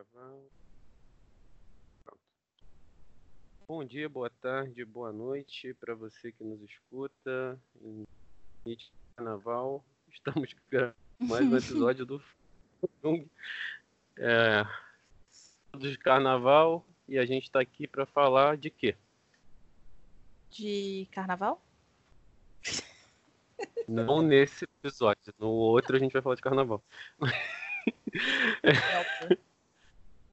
Gravar. Pronto. Bom dia, boa tarde, boa noite para você que nos escuta em Carnaval. Estamos gravando mais um episódio do. É, de Carnaval e a gente está aqui para falar de quê? De carnaval? Não nesse episódio. No outro a gente vai falar de carnaval.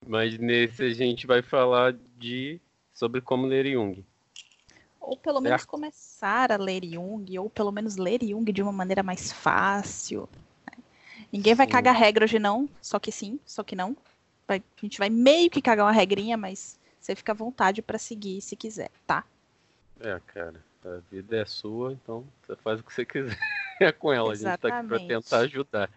Mas nesse a gente vai falar de sobre como ler Jung. Ou pelo menos Certo. começar a ler Jung, ou pelo menos ler Jung de uma maneira mais fácil. né? Ninguém vai Sim. cagar regra hoje não, só que sim, só que não. Vai- a gente vai meio que cagar uma regrinha, mas você fica à vontade para seguir se quiser, tá? É, cara, a vida é sua, então você faz o que você quiser com ela. A gente tá aqui para Exatamente. tentar ajudar.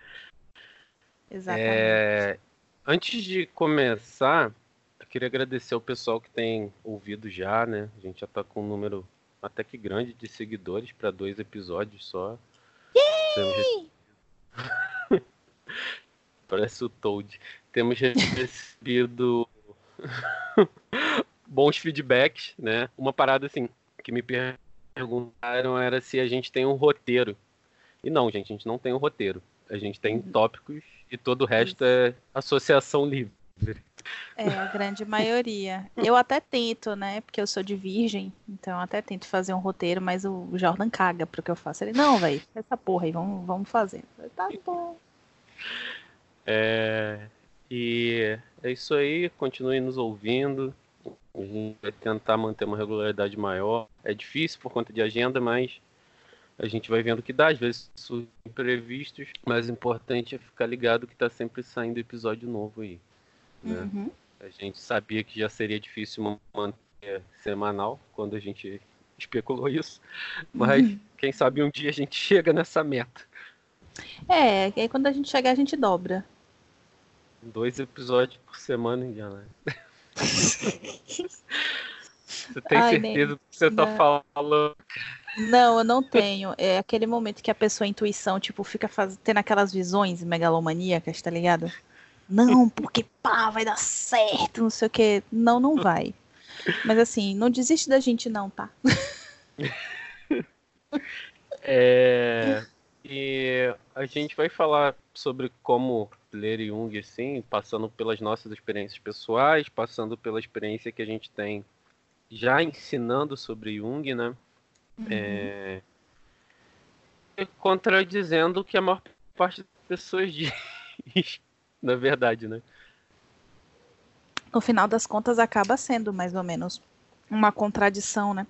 Exatamente. É, antes de começar, eu queria agradecer ao pessoal que tem ouvido já, né? A gente já tá com um número até que grande de seguidores para dois episódios só. Temos Parece o Toad. Temos recebido bons feedbacks, né? Uma parada assim que me perguntaram era se a gente tem um roteiro. E não, gente, a gente não tem um roteiro. A gente tem tópicos e todo o resto é associação livre. É, a grande maioria. Eu até tento, né? Porque eu sou de virgem, então eu até tento fazer um roteiro, mas o Jordan caga pro que eu faço. Ele, não, velho, essa porra aí, vamos, vamos. Eu falei, tá bom. É, e é isso aí, continue nos ouvindo. A gente vai tentar manter uma regularidade maior. É difícil por conta de agenda, mas a gente vai vendo que dá. Às vezes surgem imprevistos, mas o importante é ficar ligado que tá sempre saindo episódio novo aí. né? Uhum. A gente sabia que já seria difícil manter semanal quando a gente especulou isso, mas Uhum. quem sabe um dia a gente chega nessa meta. É, aí quando a gente chegar, a gente dobra. Dois episódios por semana, Indiana. Você tem Ai, certeza do que você tá não. falando? Não, eu não tenho. É aquele momento que a pessoa, a intuição, tipo, fica faz... tendo aquelas visões megalomaníacas, tá ligado? Não, porque pá, vai dar certo, não sei o quê. Não, não vai. Mas assim, não desiste da gente não, tá? É, e a gente vai falar sobre como ler Jung, assim, passando pelas nossas experiências pessoais, passando pela experiência que a gente tem já ensinando sobre Jung, né? É, contradizendo o que a maior parte das pessoas diz, na verdade, né? No final das contas, acaba sendo mais ou menos uma contradição, né?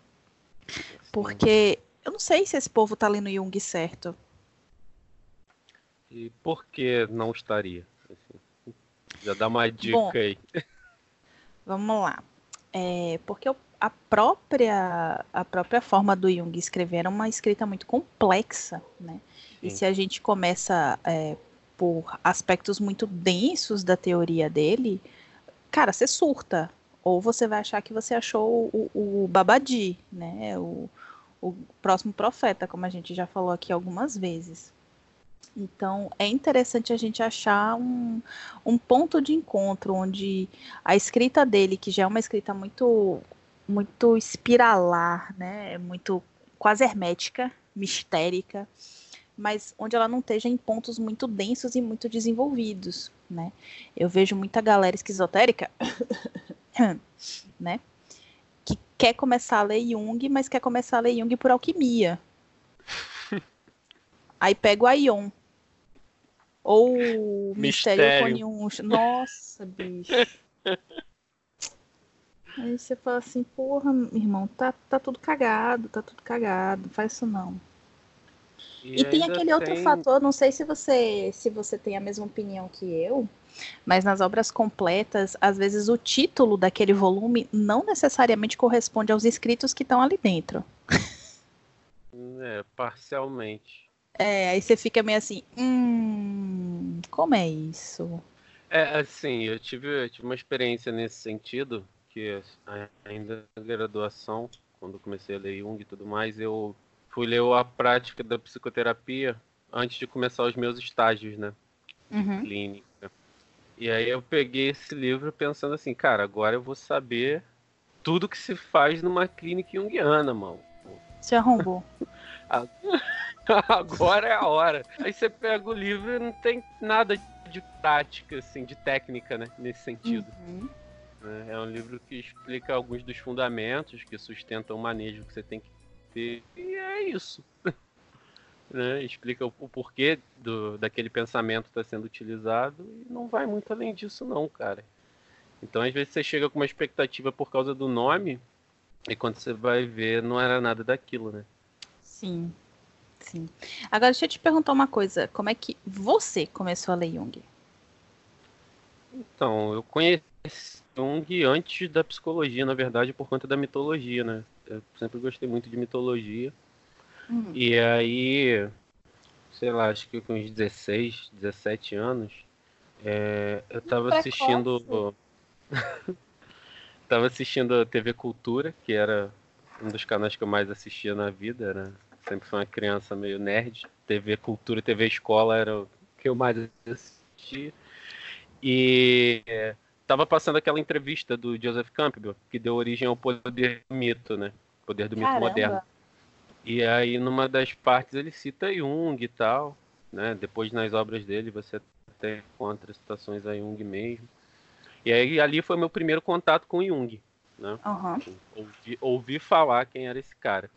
Porque eu não sei se esse povo tá lendo Jung certo. E por que não estaria? Assim, já dá uma dica Bom, aí. Vamos lá. É, porque o- a própria, a própria forma do Jung escrever era uma escrita muito complexa, né? E Sim. se a gente começa é, por aspectos muito densos da teoria dele, cara, você surta. Ou você vai achar que você achou o, o Babadi, né? O, o próximo profeta, como a gente já falou aqui algumas vezes. Então, é interessante a gente achar um, um ponto de encontro onde a escrita dele, que já é uma escrita muito muito espiralar, né? Muito quase hermética, mistérica, mas onde ela não esteja em pontos muito densos e muito desenvolvidos, né? Eu vejo muita galera esquizotérica, né? Que quer começar a ler Jung, mas quer começar a ler Jung por alquimia. Aí pega o Aion. Ou o Mistério Mistério. Coniuncho. Nossa, bicho. Aí você fala assim, porra, irmão, tá, tá tudo cagado, tá tudo cagado, faz isso não. E, tem ainda aquele outro tem- fator, não sei se você se você tem a mesma opinião que eu, mas nas obras completas, às vezes o título daquele volume não necessariamente corresponde aos escritos que estão ali dentro. É, parcialmente. É, aí você fica meio assim, hum, como é isso? É, assim, eu tive, eu tive uma experiência nesse sentido, que ainda na graduação, quando comecei a ler Jung e tudo mais, eu fui ler a prática da psicoterapia antes de começar os meus estágios, né? Uhum. clínica. E aí eu peguei esse livro pensando assim, cara, agora eu vou saber tudo que se faz numa clínica junguiana, mano. Se arrombou. agora é a hora. Aí você pega o livro e não tem nada de prática, assim, de técnica, né? Nesse sentido. Uhum. É um livro que explica alguns dos fundamentos que sustentam o manejo que você tem que ter. E é isso. né? Explica o, o porquê do, daquele pensamento estar tá sendo utilizado e não vai muito além disso, não, cara. Então, às vezes, você chega com uma expectativa por causa do nome e quando você vai ver, não era nada daquilo, né? Sim. Sim. Agora, deixa eu te perguntar uma coisa. Como é que você começou a ler Jung? Então, eu conheci Jung antes da psicologia, na verdade, por conta da mitologia, né? Eu sempre gostei muito de mitologia. Hum. E aí, sei lá, acho que com uns 16, 17 anos, é, eu tava assistindo. tava assistindo a TV Cultura, que era um dos canais que eu mais assistia na vida, era sempre fui uma criança meio nerd. TV Cultura, TV Escola era o que eu mais assistia. E tava passando aquela entrevista do Joseph Campbell, que deu origem ao poder do mito, né? Poder do Caramba. mito moderno. E aí, numa das partes, ele cita Jung e tal, né? Depois, nas obras dele, você até encontra citações a Jung mesmo. E aí, ali foi meu primeiro contato com Jung, né? Uhum. Ouvi, ouvi falar quem era esse cara.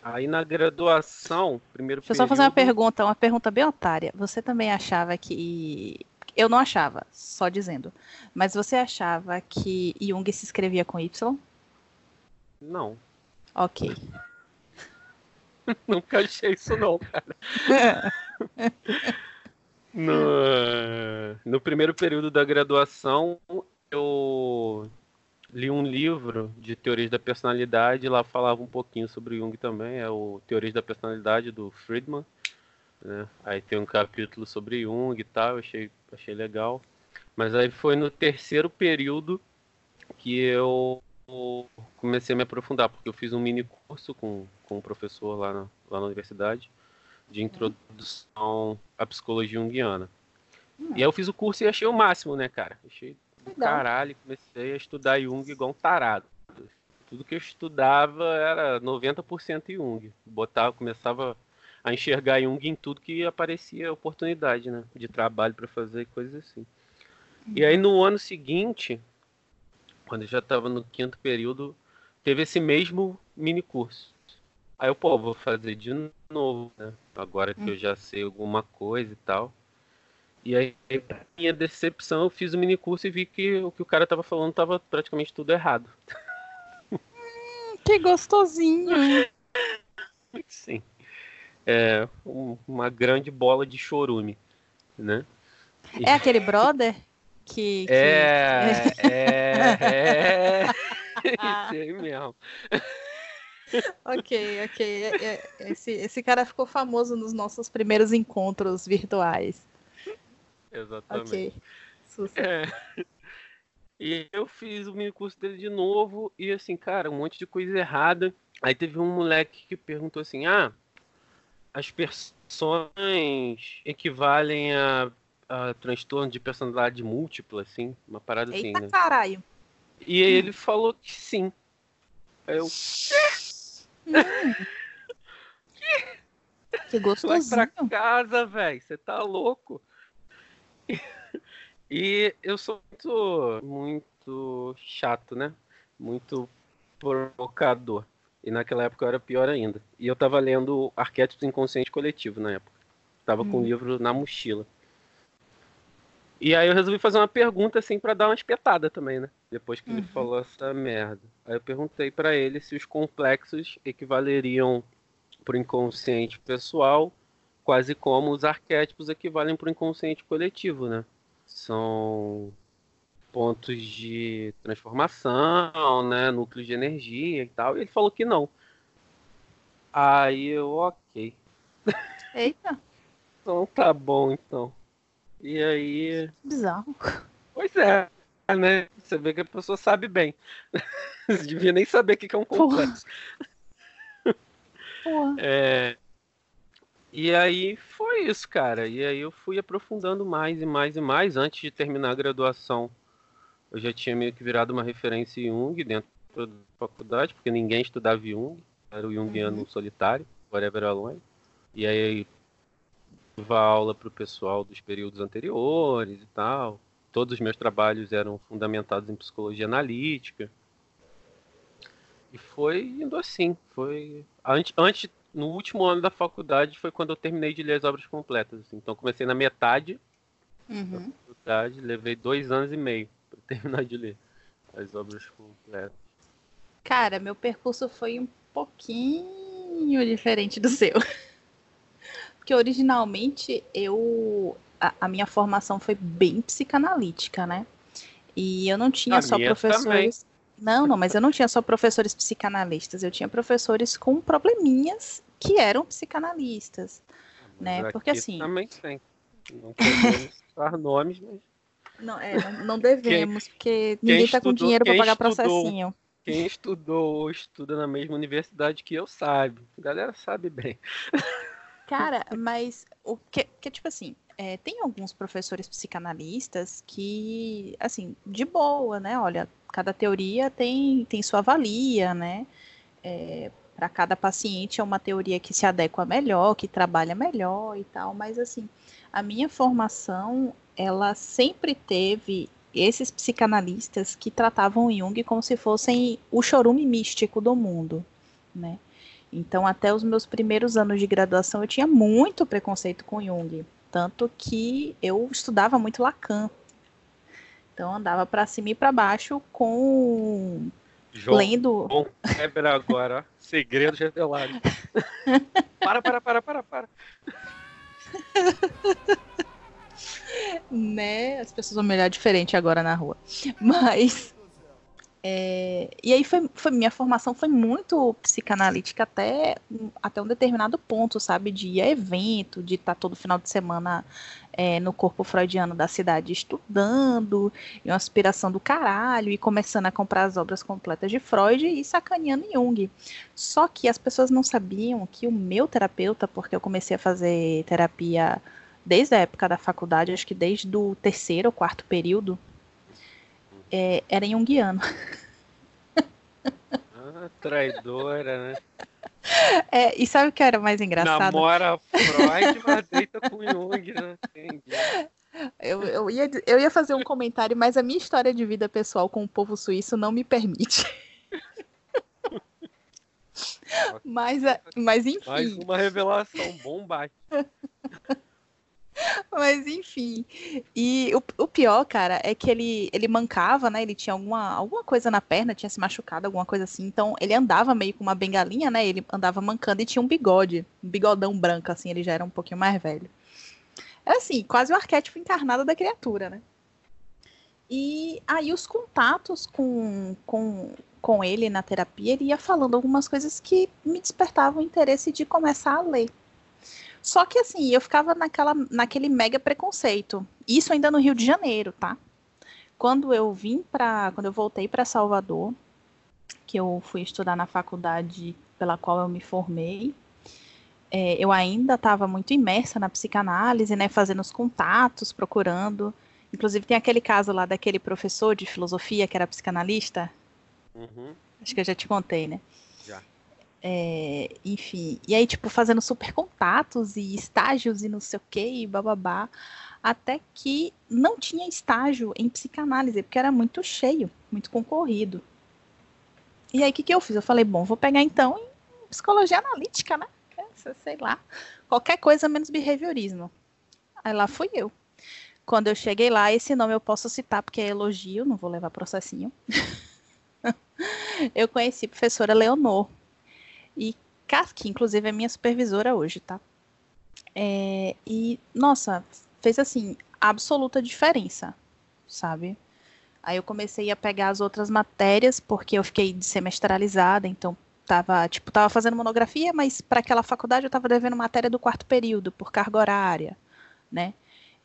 Aí na graduação, primeiro Deixa eu só fazer uma pergunta, uma pergunta bem otária. Você também achava que. Eu não achava, só dizendo. Mas você achava que Jung se escrevia com Y? Não. Ok. Nunca achei isso não, cara. no, no primeiro período da graduação, eu li um livro de teorias da personalidade, lá falava um pouquinho sobre Jung também, é o Teorias da Personalidade do Friedman, né? Aí tem um capítulo sobre Jung e tal, achei, achei legal. Mas aí foi no terceiro período que eu comecei a me aprofundar, porque eu fiz um mini curso com, com um professor lá na, lá na universidade de introdução à psicologia junguiana. Hum. E aí eu fiz o curso e achei o máximo, né, cara? Achei Legal. caralho, comecei a estudar Jung igual um tarado. Tudo que eu estudava era 90% Jung. Botava, começava a enxergar Jung em tudo que aparecia oportunidade, né? De trabalho para fazer coisas assim. E aí no ano seguinte, quando eu já estava no quinto período, teve esse mesmo mini curso. Aí eu, pô, vou fazer de novo, né? Agora que eu já sei alguma coisa e tal. E aí, pra minha decepção, eu fiz o mini curso e vi que o que o cara tava falando tava praticamente tudo errado. Hum, que gostosinho! Sim. É um, uma grande bola de chorume, né? É aquele brother que. que... É, é, é. Esse aí mesmo. ok, ok. É, é, esse, esse cara ficou famoso nos nossos primeiros encontros virtuais. Exatamente. Ok. É. E eu fiz o mini curso dele de novo e assim, cara, um monte de coisa errada. Aí teve um moleque que perguntou assim: "Ah, as persões equivalem a, a transtorno de personalidade múltipla, assim, uma parada assim, Eita assim, né?" caralho. E aí ele falou que sim. Aí eu. Hum. que gostosinho. Vai pra casa, velho. Você tá louco? E eu sou muito, muito chato, né? Muito provocador. E naquela época eu era pior ainda. E eu tava lendo Arquétipos Inconsciente Coletivo na época. Tava hum. com o livro na mochila. E aí eu resolvi fazer uma pergunta assim para dar uma espetada também, né? Depois que uhum. ele falou essa merda. Aí eu perguntei para ele se os complexos equivaleriam pro inconsciente pessoal quase como os arquétipos equivalem para o inconsciente coletivo, né? São pontos de transformação, né? Núcleos de energia e tal. E ele falou que não. Aí eu, ok. Eita. então tá bom, então. E aí. Bizarro. Pois é, né? Você vê que a pessoa sabe bem. Você devia nem saber o que é um complexo. Porra. Porra. É, E aí foi isso, cara. E aí eu fui aprofundando mais e mais e mais. Antes de terminar a graduação, eu já tinha meio que virado uma referência em Jung dentro da faculdade, porque ninguém estudava Jung. Era o Jungiano uhum. solitário, whatever alone. E aí dava aula para o pessoal dos períodos anteriores e tal. Todos os meus trabalhos eram fundamentados em psicologia analítica. E foi indo assim. Foi antes, antes no último ano da faculdade foi quando eu terminei de ler as obras completas. Assim. Então comecei na metade uhum. da faculdade, levei dois anos e meio terminar de ler as obras completas. Cara, meu percurso foi um pouquinho diferente do seu. Porque originalmente eu a, a minha formação foi bem psicanalítica, né? E eu não tinha a só professores. Também. Não, não, mas eu não tinha só professores psicanalistas, eu tinha professores com probleminhas que eram psicanalistas, né? Porque assim. Também tem. Não podemos citar nomes, mas. Não, é, não, não devemos, quem, porque ninguém está com dinheiro para pagar estudou, processinho. Quem estudou ou estuda na mesma universidade que eu sabe. A galera sabe bem. Cara, mas o que, que tipo assim, é, tem alguns professores psicanalistas que, assim, de boa, né? Olha, cada teoria tem, tem sua valia, né? É, para cada paciente é uma teoria que se adequa melhor, que trabalha melhor e tal, mas assim, a minha formação, ela sempre teve esses psicanalistas que tratavam Jung como se fossem o chorume místico do mundo, né? Então, até os meus primeiros anos de graduação, eu tinha muito preconceito com Jung, tanto que eu estudava muito Lacan. Então, andava para cima e para baixo com João, lendo. Bom, quebra agora, segredo revelado. para, para, para, para, para. Né? As pessoas vão me olhar diferente agora na rua. Mas. É, e aí foi, foi minha formação foi muito psicanalítica até, até um determinado ponto, sabe? De ir a evento, de estar todo final de semana é, no corpo freudiano da cidade estudando, e uma aspiração do caralho, e começando a comprar as obras completas de Freud e sacaneando Jung. Só que as pessoas não sabiam que o meu terapeuta, porque eu comecei a fazer terapia desde a época da faculdade, acho que desde o terceiro ou quarto período, é, era junguiano. Ah, traidora, né? É, e sabe o que era mais engraçado? Namora Freud, mas deita com Jung, né? Eu, eu, ia, eu ia fazer um comentário, mas a minha história de vida pessoal com o povo suíço não me permite. mas, mas enfim. Mais uma revelação bombástica. Mas enfim. E o, o, pior, cara, é que ele, ele mancava, né? Ele tinha alguma, alguma coisa na perna, tinha se machucado, alguma coisa assim. Então ele andava meio com uma bengalinha, né? Ele andava mancando e tinha um bigode, um bigodão branco, assim. Ele já era um pouquinho mais velho. É assim, quase o arquétipo encarnado da criatura, né? E aí os contatos com, com, com ele na terapia, ele ia falando algumas coisas que me despertavam o interesse de começar a ler. Só que assim, eu ficava naquela, naquele mega preconceito. Isso ainda no Rio de Janeiro, tá? Quando eu vim para, quando eu voltei para Salvador, que eu fui estudar na faculdade pela qual eu me formei, é, eu ainda estava muito imersa na psicanálise, né, fazendo os contatos, procurando. Inclusive tem aquele caso lá daquele professor de filosofia que era psicanalista. Uhum. Acho que eu já te contei, né? É, enfim, e aí, tipo, fazendo super contatos e estágios e não sei o que, e bababá, até que não tinha estágio em psicanálise, porque era muito cheio, muito concorrido. E aí, o que, que eu fiz? Eu falei, bom, vou pegar então em psicologia analítica, né? Sei lá, qualquer coisa menos behaviorismo. Aí lá fui eu. Quando eu cheguei lá, esse nome eu posso citar porque é elogio, não vou levar processinho. eu conheci a professora Leonor, e que inclusive, é minha supervisora hoje, tá? É, e, nossa, fez assim, absoluta diferença, sabe? Aí eu comecei a pegar as outras matérias, porque eu fiquei semestralizada, então tava, tipo, tava fazendo monografia, mas para aquela faculdade eu tava devendo matéria do quarto período, por carga horária, né?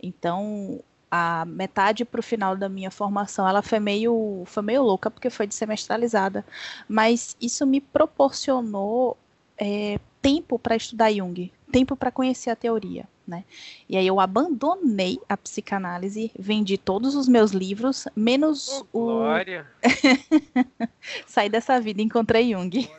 Então, a metade para o final da minha formação, ela foi meio, foi meio louca, porque foi de semestralizada. Mas isso me proporcionou é, tempo para estudar Jung. tempo para conhecer a teoria, né? E aí eu abandonei a psicanálise, vendi todos os meus livros, menos oh, o. Glória! Saí dessa vida e encontrei Jung.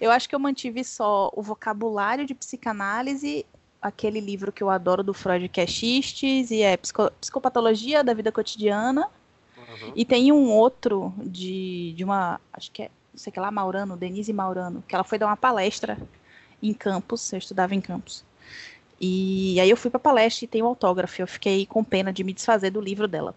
Eu acho que eu mantive só o vocabulário de psicanálise, aquele livro que eu adoro do Freud, que é Xistes, e é Psico Psicopatologia da Vida Cotidiana. Uhum. E tem um outro de, de uma, acho que é, não sei que lá, Maurano, Denise Maurano, que ela foi dar uma palestra em campus, eu estudava em campus. E aí eu fui para palestra e tem o um autógrafo, eu fiquei com pena de me desfazer do livro dela.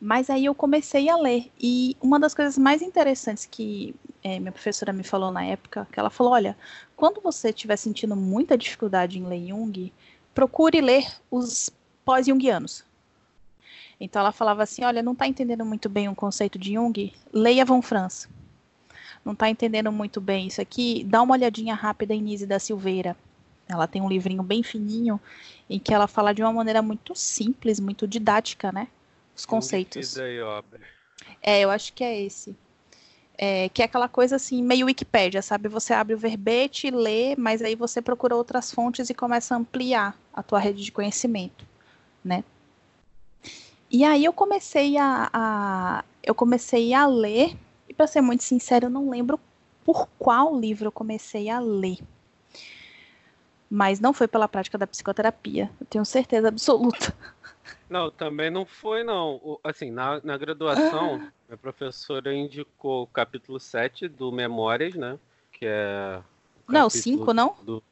Mas aí eu comecei a ler. E uma das coisas mais interessantes que é, minha professora me falou na época, que ela falou, olha, quando você estiver sentindo muita dificuldade em ler Jung, procure ler os pós-jungianos. Então ela falava assim, olha, não está entendendo muito bem o conceito de Jung? Leia Von Franz. Não está entendendo muito bem isso aqui? Dá uma olhadinha rápida em Nise da Silveira. Ela tem um livrinho bem fininho em que ela fala de uma maneira muito simples, muito didática, né? Os conceitos. É, eu acho que é esse. É, que é aquela coisa assim, meio Wikipédia, sabe? Você abre o verbete, lê, mas aí você procura outras fontes e começa a ampliar a tua rede de conhecimento, né? E aí eu comecei a, a eu comecei a ler, e para ser muito sincero, eu não lembro por qual livro eu comecei a ler. Mas não foi pela prática da psicoterapia, eu tenho certeza absoluta. Não, também não foi, não. Assim, na, na graduação, ah. minha professora indicou o capítulo 7 do Memórias, né? Que é. Não, o 5, não? Do...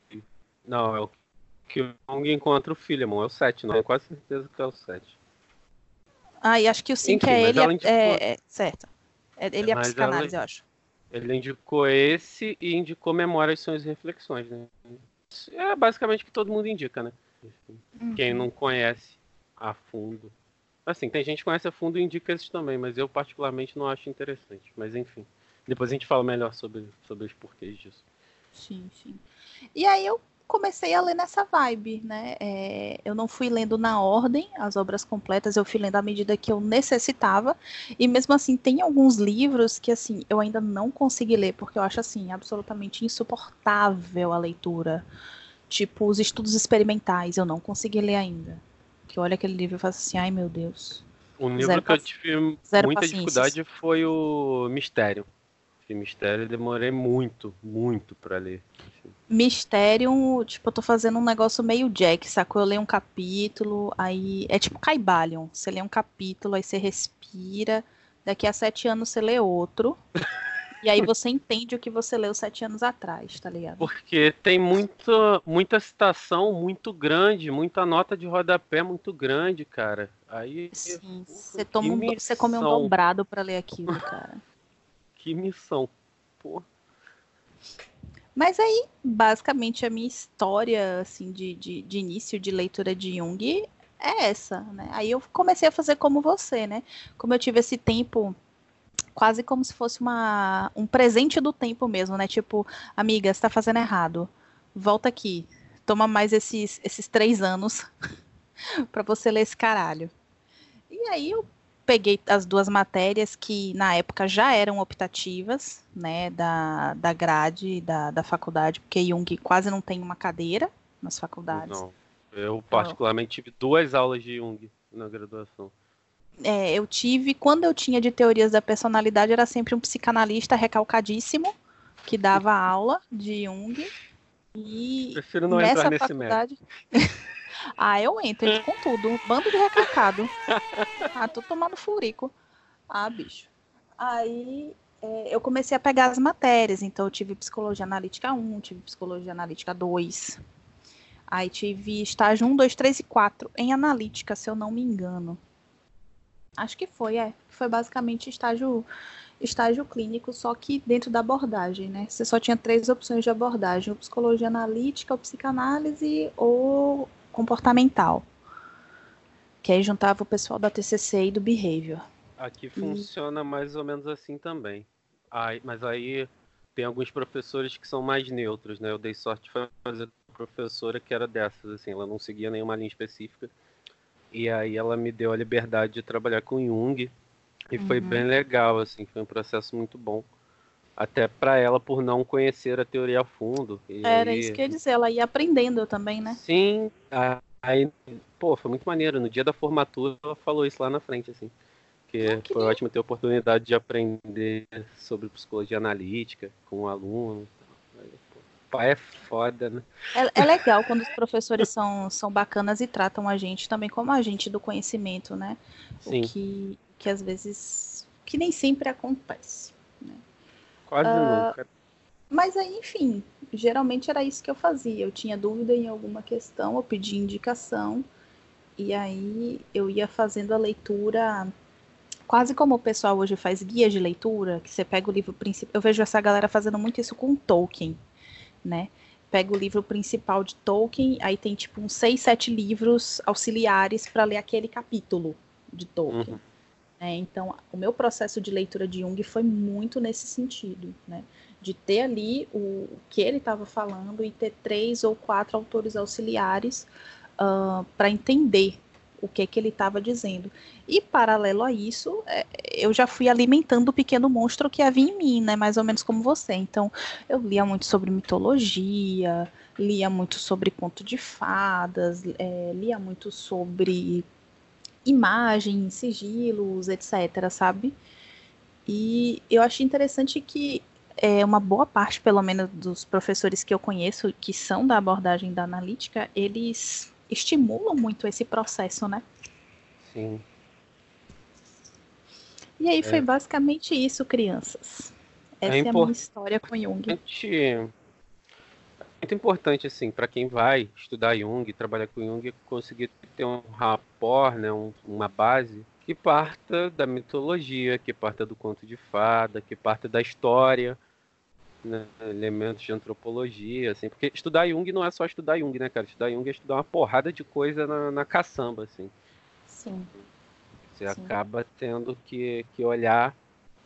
Não, é o que o Jung encontra o Philemon, é o 7, não. Tenho quase certeza que é o 7. Ah, e acho que o 5 é ele. É, indicou... É, é, certo. É, ele é a psicanálise, ela... eu acho. Ele indicou esse e indicou Memórias, São as Reflexões, né? É basicamente o que todo mundo indica, né? Uhum. Quem não conhece a fundo. Assim, tem gente que conhece a fundo e indica esses também, mas eu particularmente não acho interessante. Mas enfim, depois a gente fala melhor sobre, sobre os porquês disso. Sim, sim. E aí eu comecei a ler nessa vibe, né? É, eu não fui lendo na ordem as obras completas, eu fui lendo à medida que eu necessitava. E mesmo assim, tem alguns livros que assim eu ainda não consegui ler porque eu acho assim absolutamente insuportável a leitura. Tipo os estudos experimentais, eu não consegui ler ainda que olha aquele livro e faz assim, ai meu Deus. O livro que eu tive muita dificuldade foi o Mistério. Esse Mistério eu demorei muito, muito para ler. Mistério, tipo, eu tô fazendo um negócio meio Jack, sacou? Eu leio um capítulo, aí. É tipo Caibalion. Você lê um capítulo, aí você respira. Daqui a sete anos você lê outro. E aí você entende o que você leu sete anos atrás, tá ligado? Porque tem muita, muita citação muito grande, muita nota de rodapé muito grande, cara. Aí. Sim, você, toma um, você come um dobrado pra ler aquilo, cara. que missão. Pô. Mas aí, basicamente, a minha história, assim, de, de, de início de leitura de Jung é essa, né? Aí eu comecei a fazer como você, né? Como eu tive esse tempo quase como se fosse uma, um presente do tempo mesmo, né? Tipo, amiga, você tá fazendo errado. Volta aqui. Toma mais esses, esses três anos para você ler esse caralho. E aí eu peguei as duas matérias que na época já eram optativas, né, da, da grade da, da faculdade, porque Jung quase não tem uma cadeira nas faculdades. Não, eu particularmente tive duas aulas de Jung na graduação é, eu tive, quando eu tinha de teorias da personalidade, era sempre um psicanalista recalcadíssimo que dava aula de Jung. E Prefiro não nessa entrar nesse faculdade... ah, eu entro, entro com tudo. Um bando de recalcado. ah, tô tomando furico. Ah, bicho. Aí é, eu comecei a pegar as matérias. Então, eu tive psicologia analítica 1, tive psicologia analítica 2. Aí tive estágio 1, 2, 3 e 4 em analítica, se eu não me engano. Acho que foi, é. Foi basicamente estágio estágio clínico, só que dentro da abordagem, né? Você só tinha três opções de abordagem: psicologia analítica, ou psicanálise, ou comportamental. Que aí juntava o pessoal da TCC e do behavior. Aqui funciona e... mais ou menos assim também. Aí, mas aí tem alguns professores que são mais neutros, né? Eu dei sorte de fazer professora que era dessas, assim, ela não seguia nenhuma linha específica e aí ela me deu a liberdade de trabalhar com Jung. E uhum. foi bem legal, assim, foi um processo muito bom. Até para ela por não conhecer a teoria a fundo. Era aí... isso que eu ia dizer, ela ia aprendendo também, né? Sim, aí, pô, foi muito maneiro. No dia da formatura ela falou isso lá na frente, assim. Que, ah, foi lindo. ótimo ter a oportunidade de aprender sobre psicologia analítica com um aluno. Pai é foda, né? É, é, legal quando os professores são, são bacanas e tratam a gente também como agente do conhecimento, né? Sim. O que, que às vezes. que nem sempre acontece. Né? Quase uh, nunca. Mas aí, enfim, geralmente era isso que eu fazia. Eu tinha dúvida em alguma questão, eu pedia indicação, e aí eu ia fazendo a leitura quase como o pessoal hoje faz guia de leitura, que você pega o livro principal. Eu vejo essa galera fazendo muito isso com Tolkien, né? Pega o livro principal de Tolkien, aí tem tipo uns seis, sete livros auxiliares para ler aquele capítulo de Tolkien. Uhum. É, então, o meu processo de leitura de Jung foi muito nesse sentido, né? De ter ali o, o que ele estava falando e ter três ou quatro autores auxiliares uh, para entender o que que ele estava dizendo. E paralelo a isso, é, eu já fui alimentando o pequeno monstro que havia em mim, né? Mais ou menos como você. Então, eu lia muito sobre mitologia, lia muito sobre conto de fadas, é, lia muito sobre imagens, sigilos, etc, sabe? E eu achei interessante que é, uma boa parte, pelo menos, dos professores que eu conheço, que são da abordagem da analítica, eles estimulam muito esse processo, né? Sim. E aí foi é. basicamente isso, crianças. Essa é, é a minha história com Jung. É muito importante, assim, para quem vai estudar Jung, trabalhar com Jung, conseguir ter um rapport, né, um, uma base que parta da mitologia, que parta do conto de fada, que parta da história, né, elementos de antropologia, assim, porque estudar Jung não é só estudar Jung, né, cara? Estudar Jung é estudar uma porrada de coisa na, na caçamba, assim. Sim. Você Sim. acaba tendo que, que olhar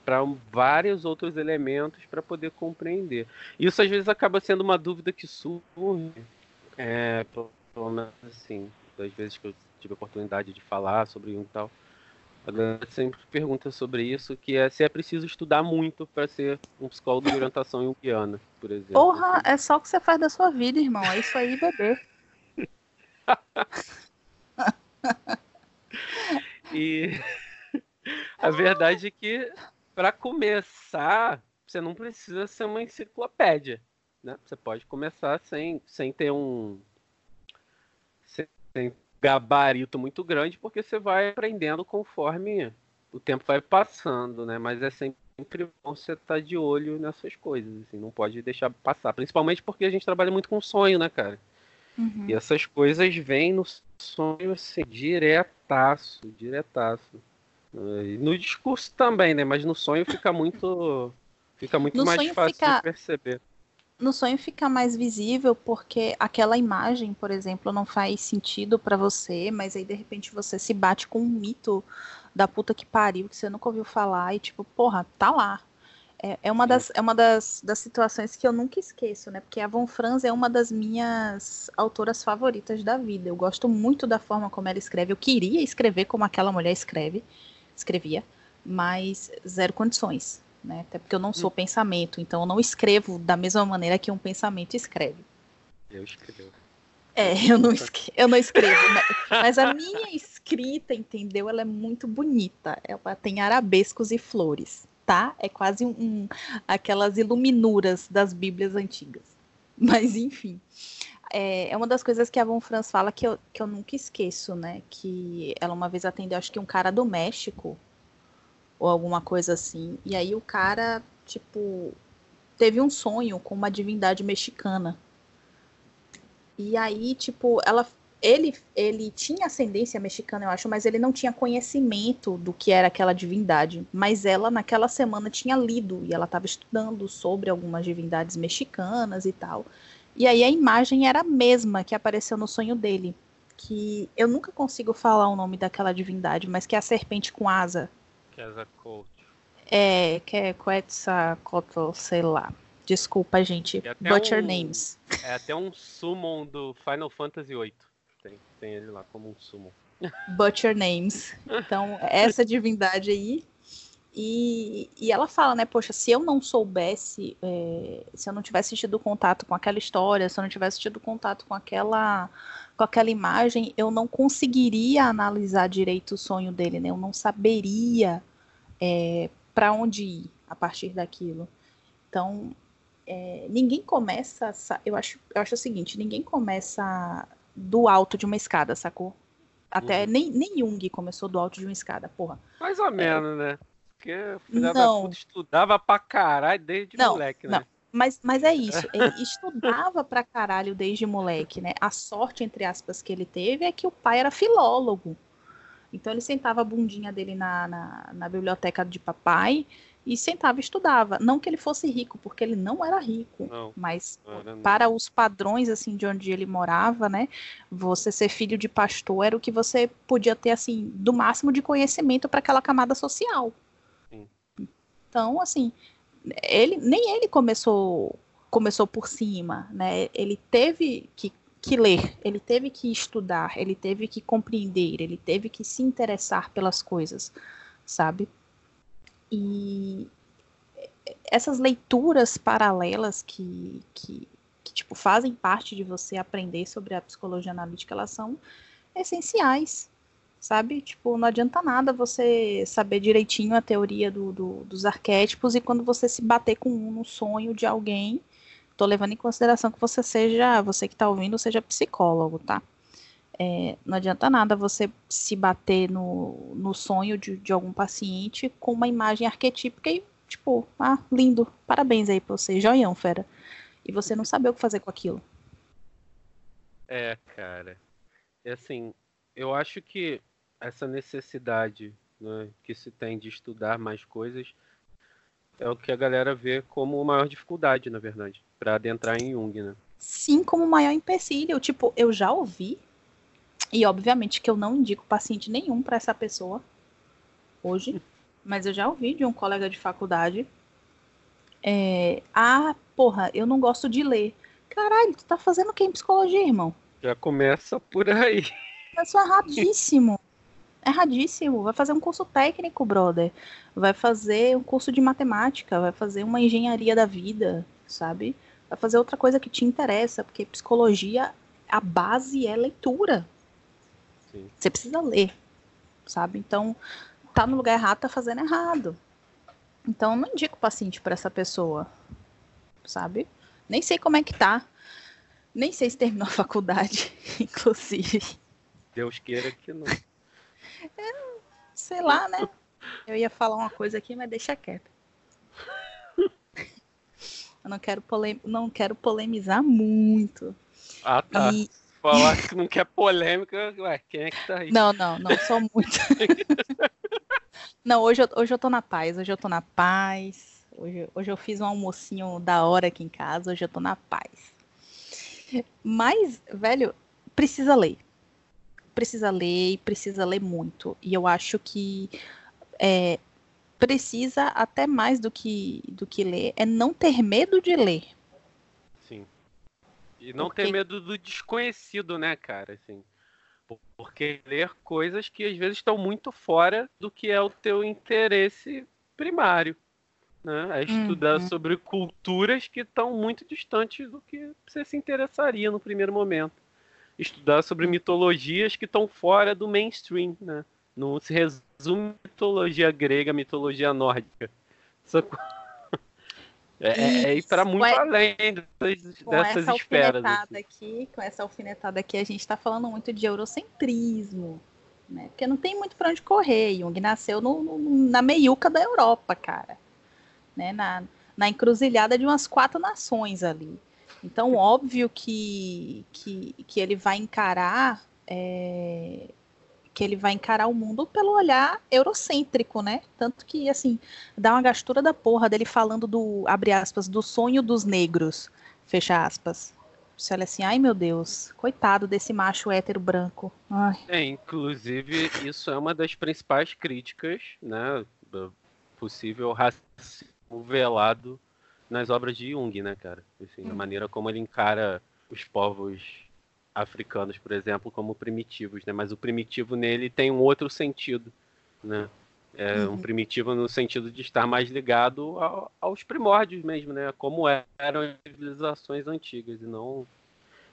para vários outros elementos para poder compreender. Isso às vezes acaba sendo uma dúvida que surge, é, pelo menos assim, das vezes que eu tive a oportunidade de falar sobre Jung e tal a galera sempre pergunta sobre isso, que é se é preciso estudar muito para ser um psicólogo de orientação junguiana, por exemplo. Porra, é só o que você faz da sua vida, irmão. É isso aí, bebê. e a verdade é que para começar, você não precisa ser uma enciclopédia, né? Você pode começar sem, sem ter um sem gabarito muito grande, porque você vai aprendendo conforme o tempo vai passando, né? Mas é sempre bom você estar tá de olho nessas coisas, assim, não pode deixar passar. Principalmente porque a gente trabalha muito com sonho, né, cara? Uhum. E essas coisas vêm no sonho, assim, diretaço, diretaço. E no discurso também, né? Mas no sonho fica muito, fica muito no mais fácil fica... de perceber no sonho fica mais visível porque aquela imagem, por exemplo, não faz sentido para você, mas aí de repente você se bate com um mito da puta que pariu que você nunca ouviu falar e tipo, porra, tá lá. É, é uma, das, é uma das, das situações que eu nunca esqueço, né? Porque a Von Franz é uma das minhas autoras favoritas da vida. Eu gosto muito da forma como ela escreve. Eu queria escrever como aquela mulher escreve, escrevia, mas zero condições né? Até porque eu não sou hum. pensamento, então eu não escrevo da mesma maneira que um pensamento escreve. Eu escrevo. É, eu não, escrevo, eu não escrevo, mas, mas, a minha escrita, entendeu? Ela é muito bonita. Ela tem arabescos e flores, tá? É quase um, um aquelas iluminuras das Bíblias antigas. Mas enfim, é, é, uma das coisas que a Von Franz fala que eu, que eu nunca esqueço, né? Que ela uma vez atendeu, acho que um cara do México, ou alguma coisa assim. E aí o cara, tipo, teve um sonho com uma divindade mexicana. E aí, tipo, ela ele, ele tinha ascendência mexicana, eu acho, mas ele não tinha conhecimento do que era aquela divindade. Mas ela, naquela semana, tinha lido e ela estava estudando sobre algumas divindades mexicanas e tal. E aí a imagem era a mesma que apareceu no sonho dele. Que eu nunca consigo falar o nome daquela divindade, mas que é a serpente com asa. Quetzalcoatl. É, que é Quetzalcoatl, sei lá. Desculpa, gente. Butcher um, Names. É até um summon do Final Fantasy VIII. Tem, tem ele lá como um summon. Butcher Names. Então, essa divindade aí E, e ela fala, né, poxa, se eu não soubesse, é, se eu não tivesse tido contato com aquela história, se eu não tivesse tido contato com aquela, com aquela imagem, eu não conseguiria analisar direito o sonho dele, né? Eu não saberia é, para onde ir a partir daquilo. Então, é, ninguém começa, eu acho, eu acho o seguinte, ninguém começa do alto de uma escada, sacou? Até uhum. nem, nem Jung começou do alto de uma escada, porra. Mais ou menos, né? Porque filha não. Puta, estudava pra caralho desde não, moleque, né? Não. Mas, mas é isso, ele estudava pra caralho desde moleque, né? A sorte, entre aspas, que ele teve é que o pai era filólogo. Então ele sentava a bundinha dele na, na, na biblioteca de papai e sentava e estudava. Não que ele fosse rico, porque ele não era rico, não, mas era para os padrões assim de onde ele morava, né? Você ser filho de pastor era o que você podia ter assim do máximo de conhecimento para aquela camada social. Sim. Então, assim, ele nem ele começou começou por cima, né? Ele teve que que ler, ele teve que estudar, ele teve que compreender, ele teve que se interessar pelas coisas, sabe? E essas leituras paralelas que, que, que, tipo, fazem parte de você aprender sobre a psicologia analítica, elas são essenciais, sabe? Tipo, não adianta nada você saber direitinho a teoria do, do, dos arquétipos e quando você se bater com um no sonho de alguém, tô levando em consideração que você seja, você que está ouvindo, seja psicólogo, tá? É, não adianta nada você se bater no, no sonho de, de algum paciente com uma imagem arquetípica e, tipo, ah, lindo, parabéns aí pra você, joião, fera. E você não saber o que fazer com aquilo. É, cara. É assim, eu acho que essa necessidade né, que se tem de estudar mais coisas é o que a galera vê como maior dificuldade, na verdade, para adentrar em Jung, né? Sim, como maior empecilho. Tipo, eu já ouvi e obviamente que eu não indico paciente nenhum para essa pessoa hoje, mas eu já ouvi de um colega de faculdade. É, ah, porra, eu não gosto de ler. Caralho, tu tá fazendo o que em psicologia, irmão? Já começa por aí. Isso é erradíssimo. Vai fazer um curso técnico, brother. Vai fazer um curso de matemática. Vai fazer uma engenharia da vida, sabe? Vai fazer outra coisa que te interessa, porque psicologia, a base é leitura. Sim. Você precisa ler, sabe? Então, tá no lugar errado, tá fazendo errado. Então, eu não indico o paciente para essa pessoa, sabe? Nem sei como é que tá. Nem sei se terminou a faculdade, inclusive. Deus queira que não. É, sei lá, né? Eu ia falar uma coisa aqui, mas deixa quieto. Eu não quero, polem não quero polemizar muito. Ah, tá. E, falar que não quer polêmica, ué, quem é que tá aí? Não, não, não sou muito. não, hoje eu, hoje eu tô na paz, hoje eu tô na paz. Hoje, hoje eu fiz um almocinho da hora aqui em casa, hoje eu tô na paz. Mas, velho, precisa ler. Precisa ler e precisa ler muito. E eu acho que é, precisa até mais do que, do que ler, é não ter medo de ler. E não porque... ter medo do desconhecido, né, cara? Assim, porque ler coisas que às vezes estão muito fora do que é o teu interesse primário. Né? É estudar uhum. sobre culturas que estão muito distantes do que você se interessaria no primeiro momento. Estudar sobre mitologias que estão fora do mainstream. Né? Não se resume mitologia grega, mitologia nórdica. Sacou? É, é, é ir para muito além dessas, dessas essa esferas. Assim. Aqui, com essa alfinetada aqui, a gente está falando muito de eurocentrismo. Né? Porque não tem muito para onde correr. Jung nasceu no, no, na meiuca da Europa, cara. Né? Na, na encruzilhada de umas quatro nações ali. Então, óbvio que, que, que ele vai encarar é, que ele vai encarar o mundo pelo olhar eurocêntrico, né? Tanto que, assim, dá uma gastura da porra dele falando do, abre aspas, do sonho dos negros, fecha aspas. Você olha assim, ai meu Deus, coitado desse macho hétero branco. Ai. É, inclusive, isso é uma das principais críticas, né? Possível racismo velado nas obras de Jung, né, cara? Assim, hum. A maneira como ele encara os povos africanos, por exemplo, como primitivos, né? Mas o primitivo nele tem um outro sentido, né? É uhum. um primitivo no sentido de estar mais ligado ao, aos primórdios mesmo, né? Como eram as civilizações antigas e não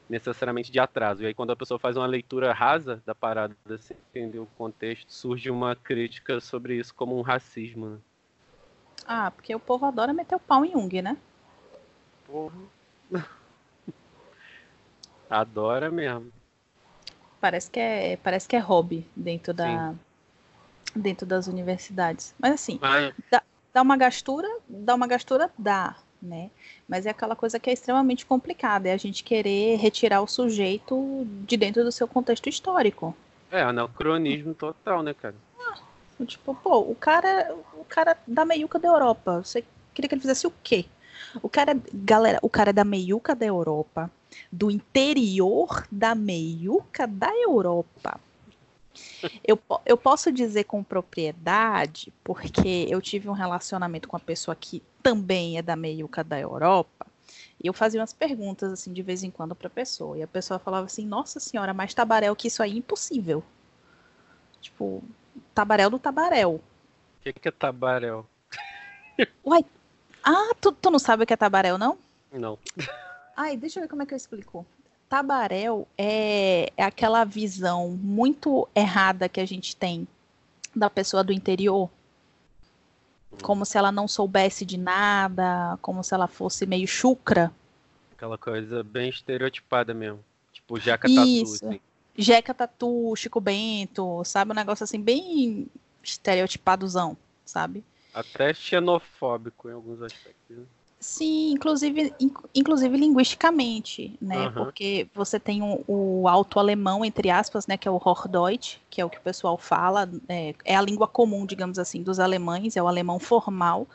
necessariamente de atraso. E aí quando a pessoa faz uma leitura rasa da parada, sem entender o contexto, surge uma crítica sobre isso como um racismo. Né? Ah, porque o povo adora meter o pau em Jung, né? Porra. Adora mesmo. Parece que é, parece que é hobby dentro da dentro das universidades. Mas assim, Mas... Dá, dá uma gastura, dá uma gastura, dá, né? Mas é aquela coisa que é extremamente complicada, é a gente querer retirar o sujeito de dentro do seu contexto histórico. É, anacronismo total, né, cara? Tipo, pô, o cara, o cara da meiuca da Europa, você queria que ele fizesse o quê? O cara, galera, o cara da meiuca da Europa, do interior da meiuca da Europa. Eu, eu posso dizer com propriedade, porque eu tive um relacionamento com uma pessoa que também é da meiuca da Europa, e eu fazia umas perguntas assim de vez em quando para a pessoa, e a pessoa falava assim: "Nossa senhora, mas tabaréu que isso aí é impossível". Tipo, tabaréu do tabaréu. O que, que é tabaréu? Uai, ah, tu, tu não sabe o que é tabaréu, não? Não. Ai, deixa eu ver como é que eu explico. Tabaréu é, é aquela visão muito errada que a gente tem da pessoa do interior. Como se ela não soubesse de nada, como se ela fosse meio chucra. Aquela coisa bem estereotipada mesmo. Tipo, Jeca Tatu, assim. Jeca Tatu, Chico Bento, sabe? Um negócio assim, bem estereotipadozão, sabe? Até xenofóbico em alguns aspectos. Né? Sim, inclusive, inclusive linguisticamente, né? Uhum. Porque você tem o, o alto-alemão, entre aspas, né? Que é o Hochdeutsch, que é o que o pessoal fala, é, é, a língua comum, digamos assim, dos alemães, é o alemão formal.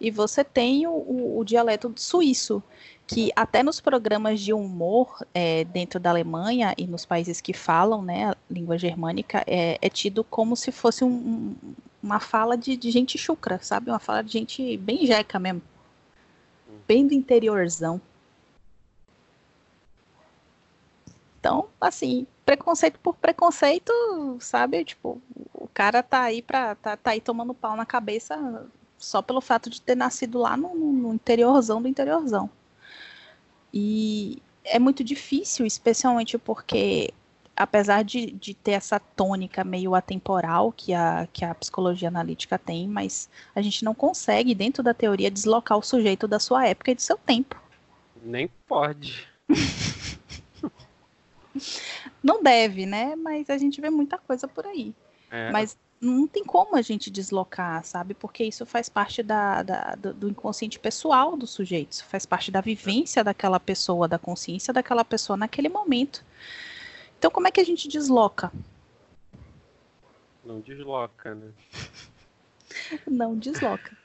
E você tem o, o, o dialeto suíço, que até nos programas de humor é, dentro da Alemanha e nos países que falam né, a língua germânica, é, é tido como se fosse um, uma fala de, de gente chucra, sabe? Uma fala de gente bem jeca mesmo bem do interiorzão. Então, assim, preconceito por preconceito, sabe? Tipo, o cara tá aí pra. tá, tá aí tomando pau na cabeça só pelo fato de ter nascido lá no, no interiorzão do interiorzão. E é muito difícil, especialmente porque apesar de, de ter essa tônica meio atemporal que a, que a psicologia analítica tem, mas a gente não consegue, dentro da teoria, deslocar o sujeito da sua época e do seu tempo. Nem pode. não deve, né? Mas a gente vê muita coisa por aí. É. Mas não tem como a gente deslocar, sabe? Porque isso faz parte da, da, do inconsciente pessoal do sujeito, isso faz parte da vivência daquela pessoa, da consciência daquela pessoa naquele momento. Então, como é que a gente desloca? Não desloca, né? Não desloca.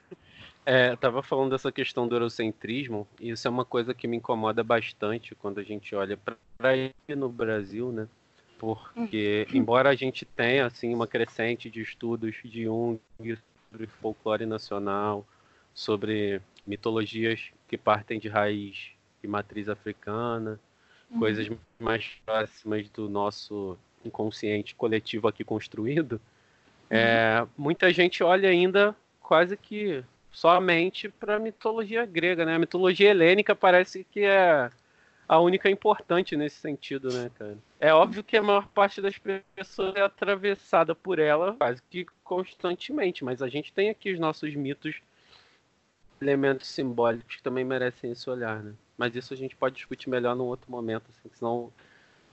É, eu tava falando dessa questão do eurocentrismo, e isso é uma coisa que me incomoda bastante quando a gente olha para ir no Brasil, né? Porque, hum. embora a gente tenha, assim, uma crescente de estudos de Jung sobre folclore nacional, sobre mitologias que partem de raiz e matriz africana, uhum. coisas mais próximas do nosso inconsciente coletivo aqui construído, uhum. é, muita gente olha ainda quase que somente para a mitologia grega, né? A mitologia helênica parece que é a única importante nesse sentido, né, cara? É óbvio que a maior parte das pessoas é atravessada por ela quase que constantemente, mas a gente tem aqui os nossos mitos, elementos simbólicos que também merecem esse olhar, né? mas isso a gente pode discutir melhor num outro momento, assim, senão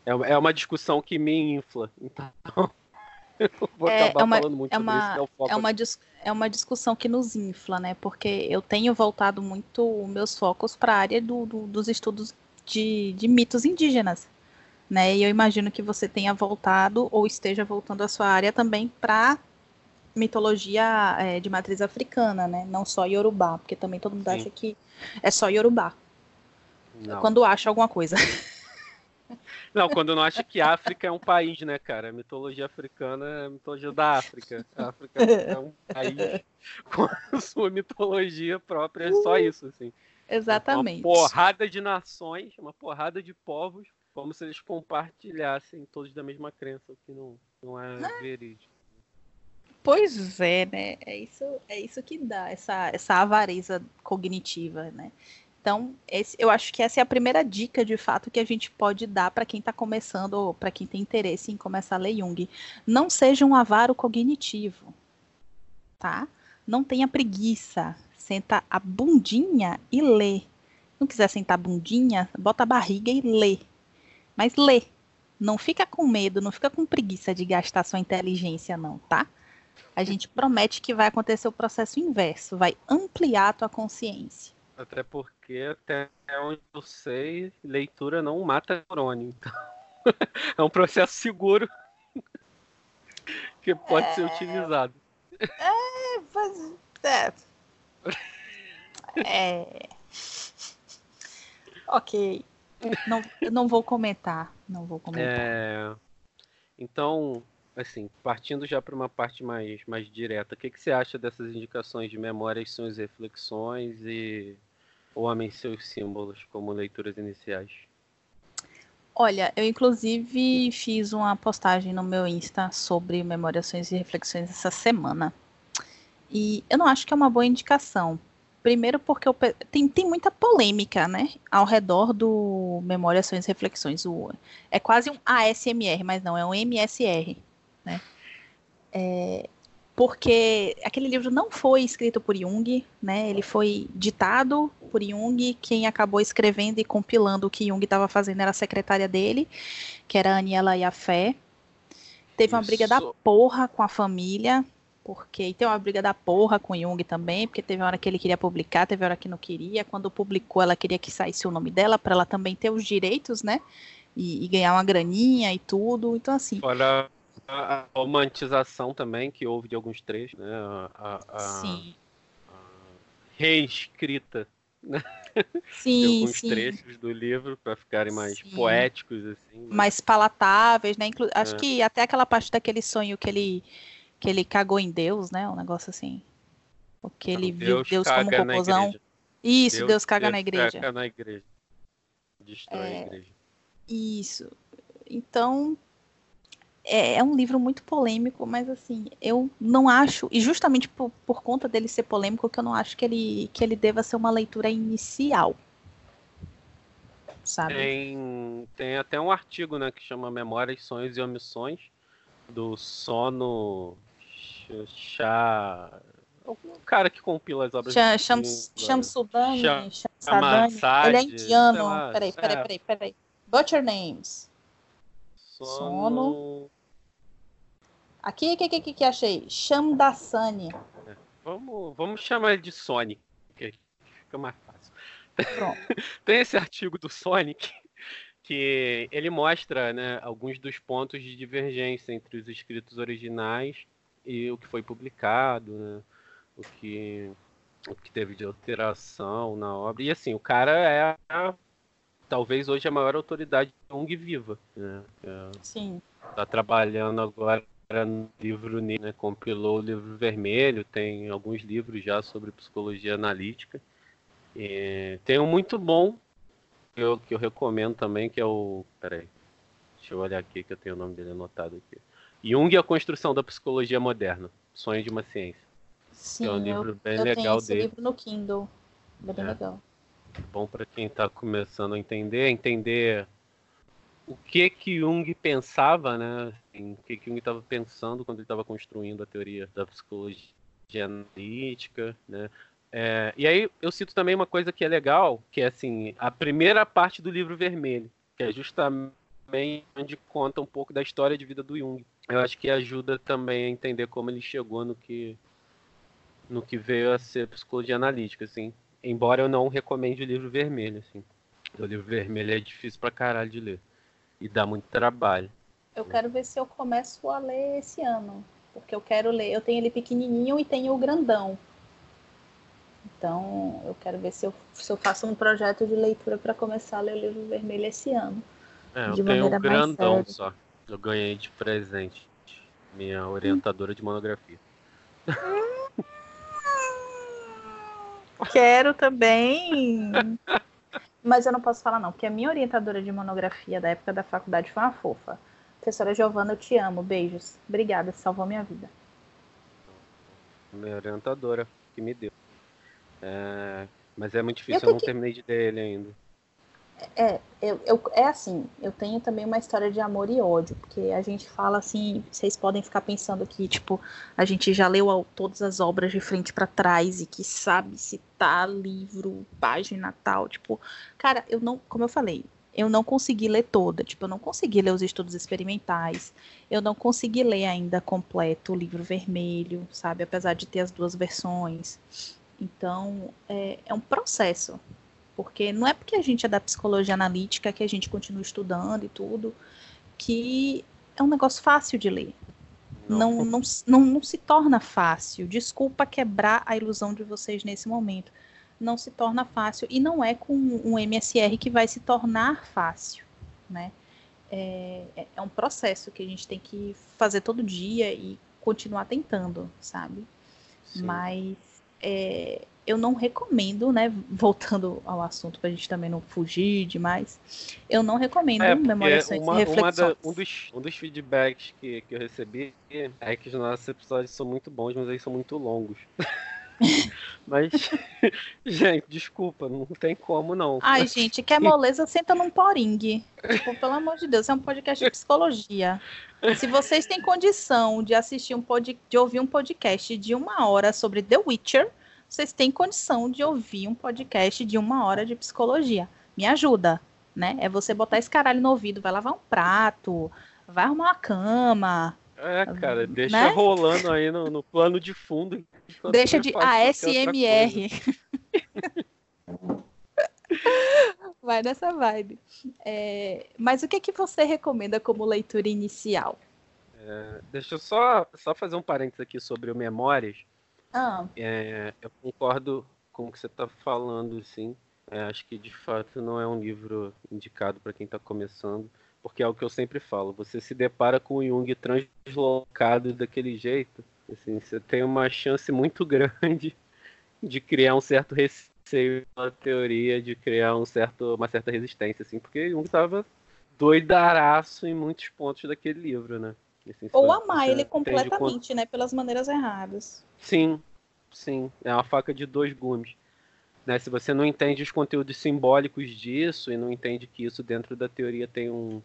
é, é uma discussão que me infla. Então, eu vou é, acabar é uma, falando muito é uma, isso, é, é, uma é uma discussão que nos infla, né? Porque eu tenho voltado muito meus focos para a área do, do, dos estudos de, de mitos indígenas. Né? E eu imagino que você tenha voltado ou esteja voltando a sua área também para mitologia é, de matriz africana, né? Não só Yorubá, porque também todo mundo Sim. acha que é só Yorubá. Não. Quando acha alguma coisa. Não, quando não acha que África é um país, né, cara? A mitologia africana é a mitologia da África. A África é um país com a sua mitologia própria, é só isso, assim. Exatamente. Uma porrada de nações, uma porrada de povos, como se eles compartilhassem todos da mesma crença, o que não, não é, é. verídico. Pois é, né? É isso, é isso que dá, essa, essa avareza cognitiva, né? Então, esse, eu acho que essa é a primeira dica, de fato, que a gente pode dar para quem está começando, ou para quem tem interesse em começar a ler Jung. Não seja um avaro cognitivo, tá? Não tenha preguiça. Senta a bundinha e lê. Não quiser sentar a bundinha, bota a barriga e lê. Mas lê. Não fica com medo, não fica com preguiça de gastar sua inteligência, não, tá? A gente promete que vai acontecer o processo inverso, vai ampliar a tua consciência. Até porque, até onde eu sei, leitura não mata neurônio. Então, é um processo seguro que pode é... ser utilizado. É, mas. É. é. Ok. Não, não vou comentar. Não vou comentar. É... Então, assim, partindo já para uma parte mais, mais direta, o que, que você acha dessas indicações de memórias, e reflexões e o Homem seus símbolos como leituras iniciais? Olha, eu inclusive fiz uma postagem no meu Insta sobre memórias, sons e reflexões essa semana. E eu não acho que é uma boa indicação. Primeiro porque eu, tem, tem muita polêmica, né? Ao redor do Memórias, Ações e Reflexões. O, é quase um ASMR, mas não, é um MSR, né? É, porque aquele livro não foi escrito por Jung, né? Ele foi ditado por Jung, quem acabou escrevendo e compilando o que Jung estava fazendo era a secretária dele, que era a Aniela Yafé. Teve uma Isso. briga da porra com a família, porque e tem uma briga da porra com Jung também, porque teve uma hora que ele queria publicar, teve uma hora que não queria. Quando publicou, ela queria que saísse o nome dela para ela também ter os direitos, né? E, e, ganhar uma graninha e tudo. Então assim. Fora a romantização também que houve de alguns trechos, né? A, a, sim. A reescrita. Né? Sim, de alguns sim. trechos do livro para ficarem mais sim. poéticos assim. Né? Mais palatáveis, né? Inclu Acho é. que até aquela parte daquele sonho que ele que ele cagou em Deus, né? Um negócio assim. Porque ele Deus viu Deus como um cocôzão. Isso, Deus, Deus caga Deus na igreja. Caga na igreja. Destrói é, a igreja. Isso. Então, é, é, um livro muito polêmico, mas assim, eu não acho, e justamente por, por conta dele ser polêmico, que eu não acho que ele, que ele deva ser uma leitura inicial. Sabe? Tem, tem até um artigo, né, que chama Memórias, Sonhos e Omissões, do sono Chá. O cara que compila as obras. Cham, Cham, Shamsudani, Shamsadani. Ele é indiano. Lá, peraí, peraí, peraí, peraí. Butcher Names. Sono. Sono. Aqui, o que, que, que achei? Shamdasani. É, vamos, vamos chamar ele de Sonic, fica mais fácil. Tem esse artigo do Sonic que ele mostra né, alguns dos pontos de divergência entre os escritos originais e o que foi publicado, né, o, que, o que teve de alteração na obra. E assim, o cara é a, talvez hoje a maior autoridade de Jung viva. Né, é, Sim. Está trabalhando agora no livro, né, compilou o livro vermelho, tem alguns livros já sobre psicologia analítica. E tem um muito bom eu, que eu recomendo também, que é o. Peraí. Deixa eu olhar aqui que eu tenho o nome dele anotado aqui. Jung e a Construção da Psicologia Moderna. Sonho de uma Ciência. Sim, é um livro eu, bem eu legal tenho esse dele. livro no Kindle. Bem é. legal. Bom para quem está começando a entender, entender o que que Jung pensava, né? Assim, o que que Jung estava pensando quando ele estava construindo a teoria da psicologia analítica, né? É, e aí eu cito também uma coisa que é legal, que é assim, a primeira parte do livro vermelho, que é justamente onde conta um pouco da história de vida do Jung. Eu acho que ajuda também a entender como ele chegou no que no que veio a ser psicologia analítica, assim. Embora eu não recomende o livro vermelho, assim. O livro vermelho é difícil pra caralho de ler. E dá muito trabalho. Eu quero ver se eu começo a ler esse ano. Porque eu quero ler. Eu tenho ele pequenininho e tenho o grandão. Então, eu quero ver se eu, se eu faço um projeto de leitura para começar a ler o livro vermelho esse ano. É, eu de tenho um grandão só. Eu ganhei de presente. Minha orientadora de monografia. Quero também. Mas eu não posso falar não, porque a minha orientadora de monografia da época da faculdade foi uma fofa. Professora Giovana, eu te amo. Beijos. Obrigada, salvou minha vida. minha orientadora que me deu. É, mas é muito difícil, eu, eu não que... terminei de ler ele ainda. É, eu, eu, é assim, eu tenho também uma história de amor e ódio, porque a gente fala assim, vocês podem ficar pensando que, tipo, a gente já leu todas as obras de frente para trás e que sabe citar livro, página tal, tipo, cara, eu não, como eu falei, eu não consegui ler toda, tipo, eu não consegui ler os estudos experimentais, eu não consegui ler ainda completo o livro vermelho, sabe, apesar de ter as duas versões. Então, é, é um processo, porque não é porque a gente é da psicologia analítica que a gente continua estudando e tudo, que é um negócio fácil de ler. Não, não, não, não se torna fácil. Desculpa quebrar a ilusão de vocês nesse momento. Não se torna fácil. E não é com um MSR que vai se tornar fácil. Né? É, é, é um processo que a gente tem que fazer todo dia e continuar tentando, sabe? Sim. Mas é, eu não recomendo, né? Voltando ao assunto para a gente também não fugir demais, eu não recomendo é, memoriações uma, e reflexões. Uma da, um, dos, um dos feedbacks que, que eu recebi é que os nossos episódios são muito bons, mas eles são muito longos. Mas, gente, desculpa, não tem como não. Ai, gente, quer moleza, senta num poringue. Tipo, pelo amor de Deus, é um podcast de psicologia. Se vocês têm condição de assistir um pod... de ouvir um podcast de uma hora sobre The Witcher, vocês têm condição de ouvir um podcast de uma hora de psicologia. Me ajuda, né? É você botar esse caralho no ouvido, vai lavar um prato, vai arrumar uma cama. É, cara, deixa né? rolando aí no, no plano de fundo Deixa de ASMR. Vai nessa vibe. É, mas o que, que você recomenda como leitura inicial? É, deixa eu só, só fazer um parênteses aqui sobre o Memórias. Ah. É, eu concordo com o que você está falando, sim. É, acho que de fato não é um livro indicado para quem está começando, porque é o que eu sempre falo. Você se depara com o Jung translocado daquele jeito, Assim, você tem uma chance muito grande de criar um certo receio na teoria, de criar um certo, uma certa resistência, assim, porque Jung estava doidaraço em muitos pontos daquele livro, né? Ou amar ele completamente, né? Pelas maneiras erradas. Sim, sim. É uma faca de dois gumes. Né? Se você não entende os conteúdos simbólicos disso e não entende que isso dentro da teoria tem um,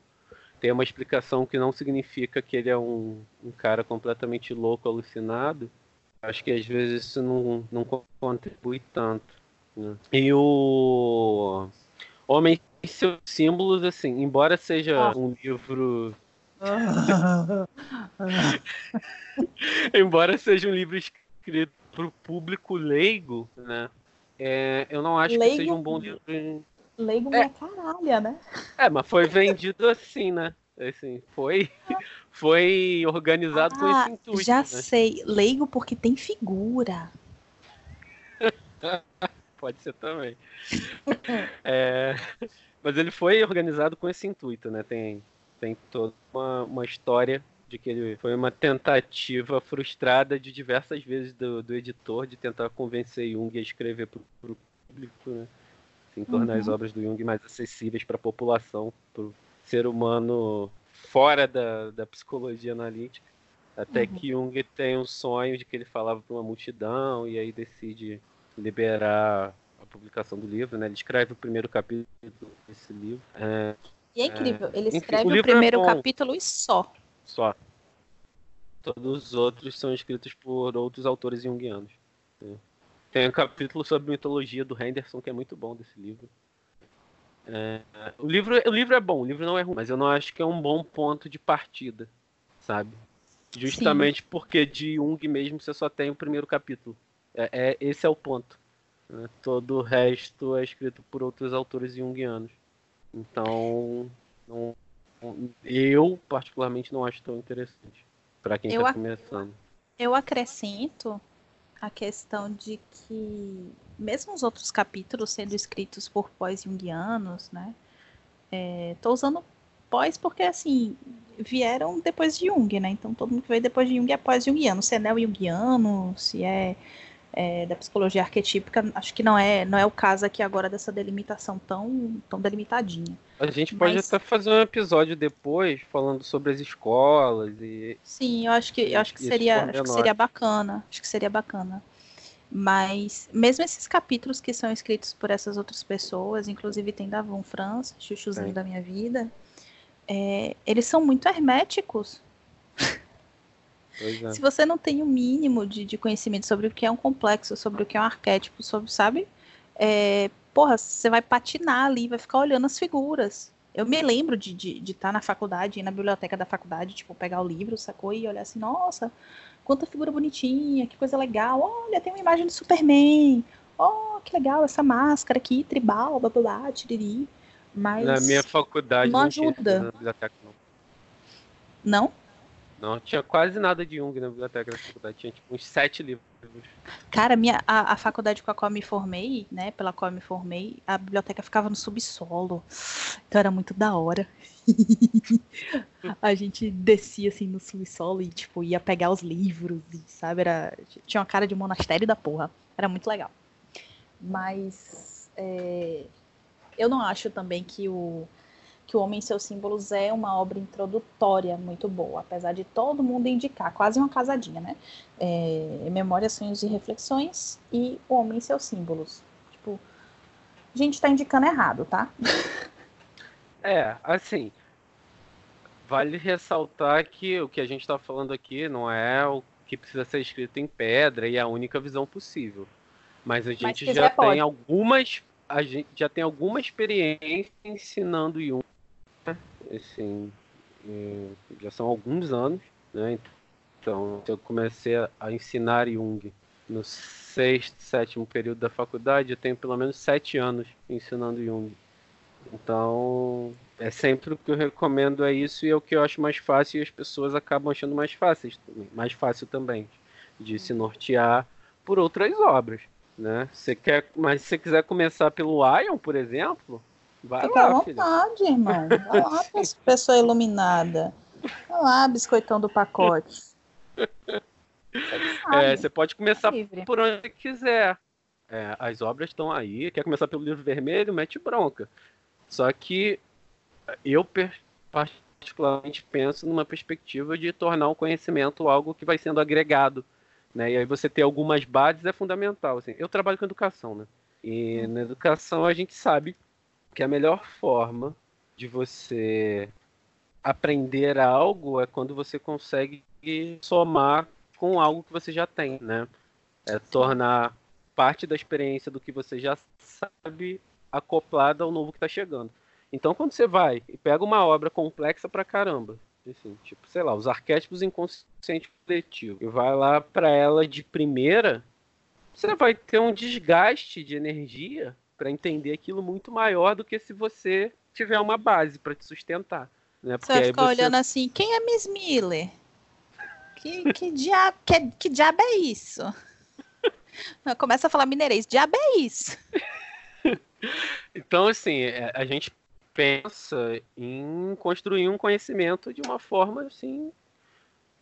tem uma explicação que não significa que ele é um, um cara completamente louco, alucinado. Acho que às vezes isso não, não contribui tanto. Né? E o Homem e seus símbolos, assim, embora seja ah. um livro. embora seja um livro escrito para o público leigo, né? É, eu não acho leigo, que seja um bom livro Leigo é. caralha, né? É, mas foi vendido assim, né? Assim, foi, foi organizado ah, com esse ah, intuito. Já né? sei, leigo porque tem figura. Pode ser também. é, mas ele foi organizado com esse intuito, né? Tem, tem toda uma, uma história de que ele foi uma tentativa frustrada de diversas vezes do, do editor de tentar convencer Jung a escrever para o público, né? Assim, tornar uhum. as obras do Jung mais acessíveis para a população, para o ser humano fora da, da psicologia analítica. Até uhum. que Jung tem um sonho de que ele falava para uma multidão e aí decide liberar a publicação do livro, né? Ele escreve o primeiro capítulo desse livro. É, e é incrível, ele escreve enfim, o, o é primeiro é capítulo e só. Só. Todos os outros são escritos por outros autores junguianos. Né? Tem um capítulo sobre mitologia do Henderson que é muito bom desse livro. É, o, livro, o livro é bom, o livro não é ruim, mas eu não acho que é um bom ponto de partida, sabe? Justamente Sim. porque de Jung mesmo você só tem o primeiro capítulo. É, é esse é o ponto. Né? Todo o resto é escrito por outros autores junguianos. Então, não, eu particularmente não acho tão interessante para quem está começando. Eu acrescento a questão de que, mesmo os outros capítulos sendo escritos por pós-jungianos, né? Estou é, usando pós porque, assim, vieram depois de Jung, né? Então, todo mundo que veio depois de Jung é pós-jungiano. Se é neo-jungiano, se é, é, da psicologia arquetípica, acho que não é, não é o caso aqui agora dessa delimitação tão, tão delimitadinha. A gente pode Mas... até fazer um episódio depois falando sobre as escolas e. Sim, eu acho que, eu acho que, seria, acho que seria bacana. Acho que seria bacana. Mas mesmo esses capítulos que são escritos por essas outras pessoas, inclusive tem da Von Franz, chuchuzinho é. da minha vida, é, eles são muito herméticos. É. Se você não tem o um mínimo de, de, conhecimento sobre o que é um complexo, sobre o que é um arquétipo, sobre, sabe? É, porra, você vai patinar ali, vai ficar olhando as figuras. Eu me lembro de estar de, de tá na faculdade, na biblioteca da faculdade, tipo, pegar o livro, sacou? E olhar assim, nossa, quanta figura bonitinha, que coisa legal. Olha, tem uma imagem do Superman. Oh, que legal essa máscara aqui, tribal, blá blá blá, tiriri. Mas. Na minha faculdade não, não ajuda. Não. Não? Não, tinha quase nada de Jung na biblioteca da faculdade. Tinha tipo uns sete livros. Cara, minha, a, a faculdade com a qual me formei, né? Pela qual me formei, a biblioteca ficava no subsolo. Então era muito da hora. a gente descia assim no subsolo e, tipo, ia pegar os livros, sabe? Era, tinha uma cara de monastério da porra. Era muito legal. Mas é, eu não acho também que o que o Homem e seus Símbolos é uma obra introdutória muito boa, apesar de todo mundo indicar, quase uma casadinha, né? É, Memórias, Sonhos e Reflexões e O Homem e seus Símbolos. Tipo, a gente tá indicando errado, tá? É, assim, vale ressaltar que o que a gente está falando aqui não é o que precisa ser escrito em pedra e é a única visão possível. Mas a gente Mas já tem algumas a gente já tem alguma experiência ensinando Jung assim, já são alguns anos, né? Então, eu comecei a ensinar Jung no sexto, sétimo período da faculdade, eu tenho pelo menos sete anos ensinando Jung. Então, é sempre o que eu recomendo é isso e é o que eu acho mais fácil e as pessoas acabam achando mais fácil, mais fácil também de se nortear por outras obras, né? Você quer, mas se você quiser começar pelo Ion, por exemplo, Vai Fica lá, à vontade, filha. irmão. Vai lá, pessoa iluminada. Vai lá, biscoitão do pacote. É, você pode começar é por onde quiser. É, as obras estão aí. Quer começar pelo livro vermelho? Mete bronca. Só que eu particularmente penso numa perspectiva de tornar o conhecimento algo que vai sendo agregado. Né? E aí você ter algumas bases é fundamental. Assim. Eu trabalho com educação, né? E na educação a gente sabe que a melhor forma de você aprender algo é quando você consegue somar com algo que você já tem, né? É tornar parte da experiência do que você já sabe acoplada ao novo que está chegando. Então, quando você vai e pega uma obra complexa pra caramba, assim, tipo, sei lá, os arquétipos inconsciente coletivo, e vai lá para ela de primeira, você vai ter um desgaste de energia para entender aquilo muito maior do que se você tiver uma base para te sustentar. Né? Porque você vai ficar você... olhando assim, quem é Miss Miller? Que, que, diabo, que, que diabo é isso? Começa a falar mineirês, diabo é isso? então, assim, é, a gente pensa em construir um conhecimento de uma forma assim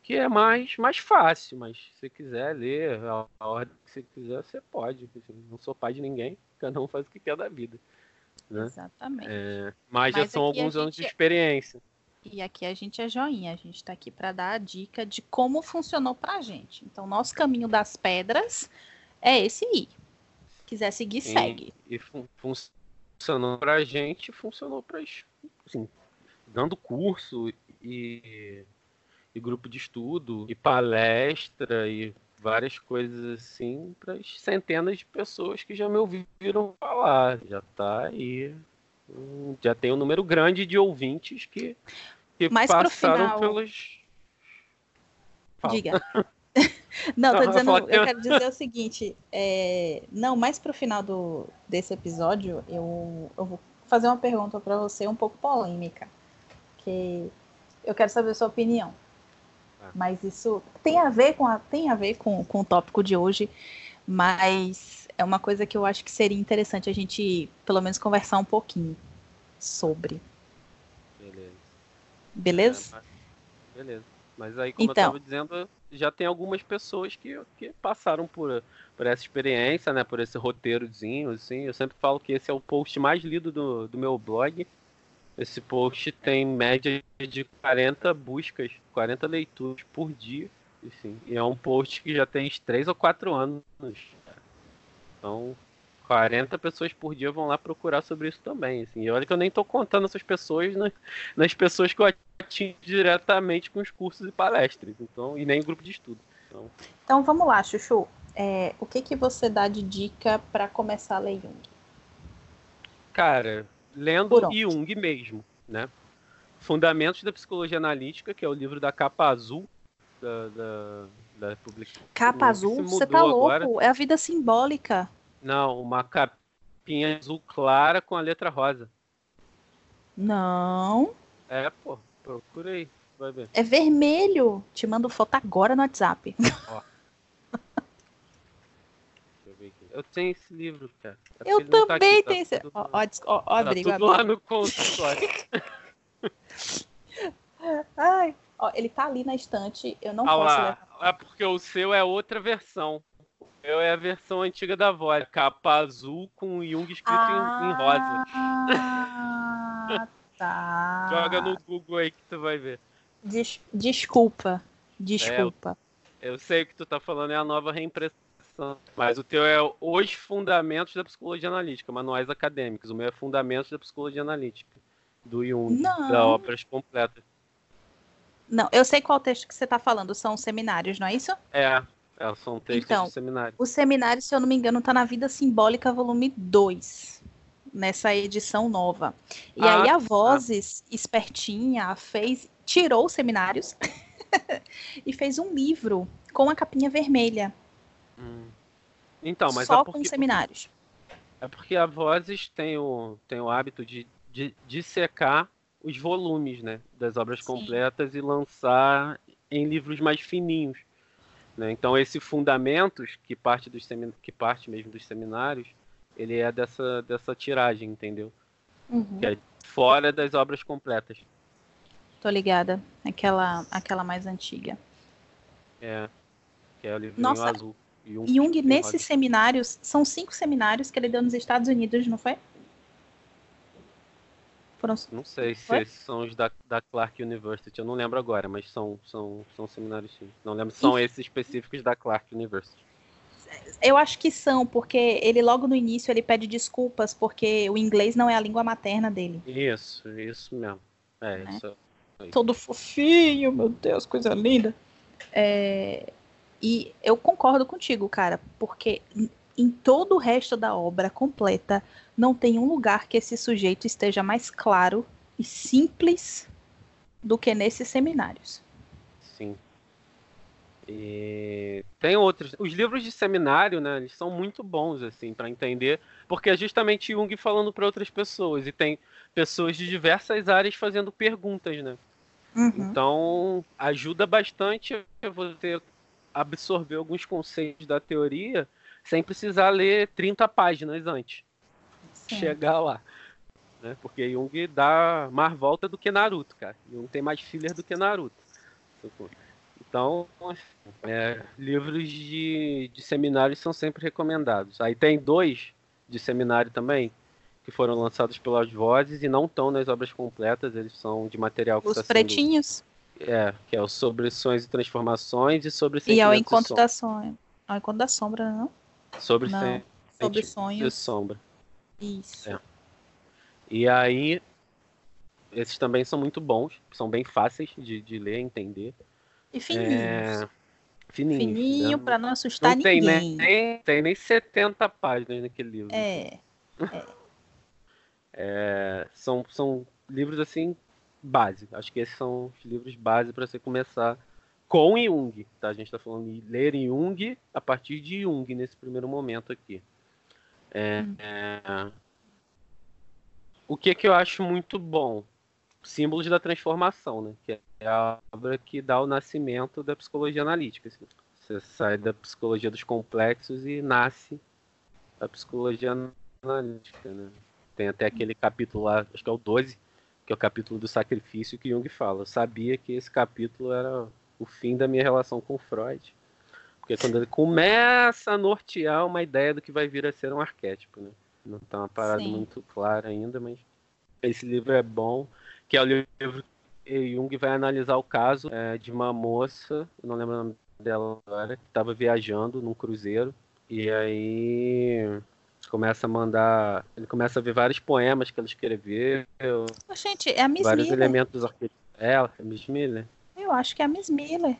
que é mais, mais fácil, mas se você quiser ler a, a ordem que você quiser, você pode. Assim, não sou pai de ninguém, cada um faz o que quer da vida. Né? Exatamente. É, mas, mas, já são alguns anos de experiência. E aqui a gente é joinha, a gente está aqui para dar a dica de como funcionou para a gente. Então, nosso caminho das pedras é esse aí. Se quiser seguir, e, segue. E fun funcionou para a gente, funcionou para assim, dando curso e e grupo de estudo, e palestra, e várias coisas assim para as centenas de pessoas que já me ouviram falar. Já está aí. Já tem um número grande de ouvintes que, que Mas passaram final... pelos. Fala. Diga. Não, tô dizendo, eu quero dizer o seguinte, é, não, mais pro final do, desse episódio, eu, eu vou fazer uma pergunta para você um pouco polêmica, que eu quero saber a sua opinião. Mas isso tem a ver com a, tem a ver com, com o tópico de hoje, mas é uma coisa que eu acho que seria interessante a gente, pelo menos, conversar um pouquinho sobre. Beleza. Beleza? É, beleza. Mas aí, como então, eu estava dizendo, já tem algumas pessoas que, que passaram por, por essa experiência, né? Por esse roteirozinho, assim. Eu sempre falo que esse é o post mais lido do, do meu blog. Esse post tem média de 40 buscas, 40 leituras por dia. Assim, e é um post que já tem 3 ou 4 anos. Então, 40 pessoas por dia vão lá procurar sobre isso também. Assim. E olha que eu nem tô contando essas pessoas né, nas pessoas que eu atingo diretamente com os cursos e palestras. Então, e nem grupo de estudo. Então, então vamos lá, Chuchu. É, o que, que você dá de dica para começar a ler Jung? Cara, lendo Jung mesmo, né? Fundamentos da Psicologia Analítica, que é o livro da capa azul da, da, da publicação. Capa azul? Você tá louco? Agora. É a vida simbólica. Não, uma capinha azul clara com a letra rosa. Não. É, pô, procura aí, vai ver. É vermelho. Te mando foto agora no WhatsApp. Ó. Eu tenho esse livro, cara. É eu tá também tá tenho esse. Ó, ó, ó, ó tá tudo lá no consultório. Ai, ó, ele tá ali na estante. Eu não ah, posso lá. levar. É porque o seu é outra versão. O meu é a versão antiga da voz. Capa azul com Jung escrito ah, em, em rosa. Ah, tá. Joga no Google aí que tu vai ver. Des desculpa. Desculpa. É, eu, eu sei o que tu tá falando, é a nova reimpressão mas o teu é os fundamentos da psicologia analítica, manuais acadêmicos. O meu é fundamentos da psicologia analítica, do Jung, não. da obras completas. Não, eu sei qual texto que você está falando. São seminários, não é isso? É, é são textos então, de seminário. O seminário, se eu não me engano, está na Vida Simbólica, volume 2, nessa edição nova. E ah, aí a tá. Vozes, ah. espertinha, fez, tirou os seminários e fez um livro com a capinha vermelha. Hum. Então, mas Só é porque, com seminários. É porque a Vozes tem o, tem o hábito de, de, de secar os volumes né, das obras Sim. completas e lançar em livros mais fininhos. Né? Então esse Fundamentos, que parte, dos semin... que parte mesmo dos seminários, ele é dessa, dessa tiragem, entendeu? Uhum. Que é fora das obras completas. Tô ligada. Aquela, aquela mais antiga. É. Que é o livro azul. Jung, Jung nesses seminários, são cinco seminários que ele deu nos Estados Unidos, não foi? Foram... Não sei se foi? esses são os da, da Clark University, eu não lembro agora, mas são, são, são seminários sim. Não lembro se são esses específicos da Clark University. Eu acho que são, porque ele logo no início ele pede desculpas, porque o inglês não é a língua materna dele. Isso, isso mesmo. É, né? isso. Todo fofinho, meu Deus, coisa linda. É, e eu concordo contigo, cara, porque em todo o resto da obra completa não tem um lugar que esse sujeito esteja mais claro e simples do que nesses seminários. Sim. E tem outros. Os livros de seminário, né, eles são muito bons assim para entender, porque é justamente Jung falando para outras pessoas e tem pessoas de diversas áreas fazendo perguntas, né? Uhum. Então ajuda bastante você absorver alguns conceitos da teoria sem precisar ler 30 páginas antes de chegar lá. Né? Porque Jung dá mais volta do que Naruto, cara. Jung tem mais filler do que Naruto. Então, é, livros de, de seminário são sempre recomendados. Aí tem dois de seminário também, que foram lançados pelas vozes e não estão nas obras completas, eles são de material que Os tá pretinhos? É, que é o sobre sonhos e transformações e sobre E é o encontro da sombra. É o encontro da sombra, não? Sobre, não. sobre sonhos. E sombra. Isso. É. E aí, esses também são muito bons, são bem fáceis de, de ler, entender. E fininhos. É... Fininho, Fininho né? para não assustar não tem, ninguém. Nem, tem nem 70 páginas naquele livro. É. é. é são, são livros assim base. Acho que esses são os livros base para você começar com Jung. Tá? A gente está falando de ler Jung a partir de Jung nesse primeiro momento aqui. É, hum. é... O que, que eu acho muito bom? Símbolos da transformação, né? que é a obra que dá o nascimento da psicologia analítica. Assim. Você sai da psicologia dos complexos e nasce a psicologia analítica. Né? Tem até aquele capítulo lá, acho que é o 12, que é o capítulo do sacrifício que Jung fala. Eu sabia que esse capítulo era o fim da minha relação com Freud. Porque quando ele começa a nortear uma ideia do que vai vir a ser um arquétipo, né? Não está uma parada Sim. muito clara ainda, mas esse livro é bom, que é o livro que Jung vai analisar o caso é, de uma moça, não lembro o nome dela agora, que estava viajando num cruzeiro, e aí começa a mandar. Ele começa a ver vários poemas que ela escreveu. Gente, é a Miss vários Miller. elementos. É ela, é a Miss Miller. Eu acho que é a Miss Miller.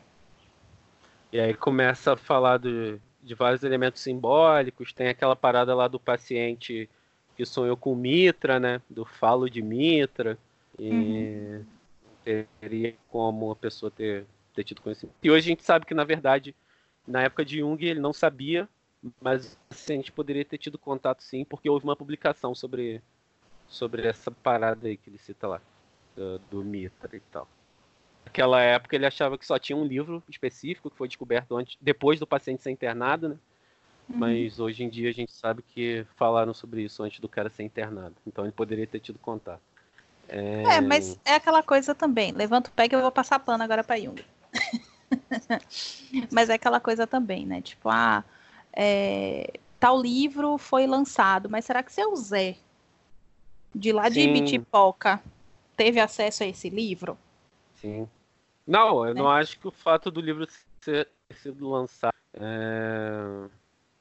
E aí começa a falar do, de vários elementos simbólicos. Tem aquela parada lá do paciente que sonhou com Mitra, né? Do falo de Mitra. E uhum. teria como a pessoa ter, ter tido conhecimento. E hoje a gente sabe que, na verdade, na época de Jung, ele não sabia, mas assim, a gente poderia ter tido contato sim, porque houve uma publicação sobre, sobre essa parada aí que ele cita lá, do, do Mitra e tal. Naquela época ele achava que só tinha um livro específico que foi descoberto antes, depois do paciente ser internado, né? Uhum. Mas hoje em dia a gente sabe que falaram sobre isso antes do cara ser internado. Então ele poderia ter tido contato. É, é mas é aquela coisa também. Levanta o pé que eu vou passar pano agora para Jung. mas é aquela coisa também, né? Tipo, ah, é, tal livro foi lançado, mas será que seu Zé, de lá de Bitipoca, teve acesso a esse livro? Sim. Não, eu é. não acho que o fato do livro ser sido lançado é,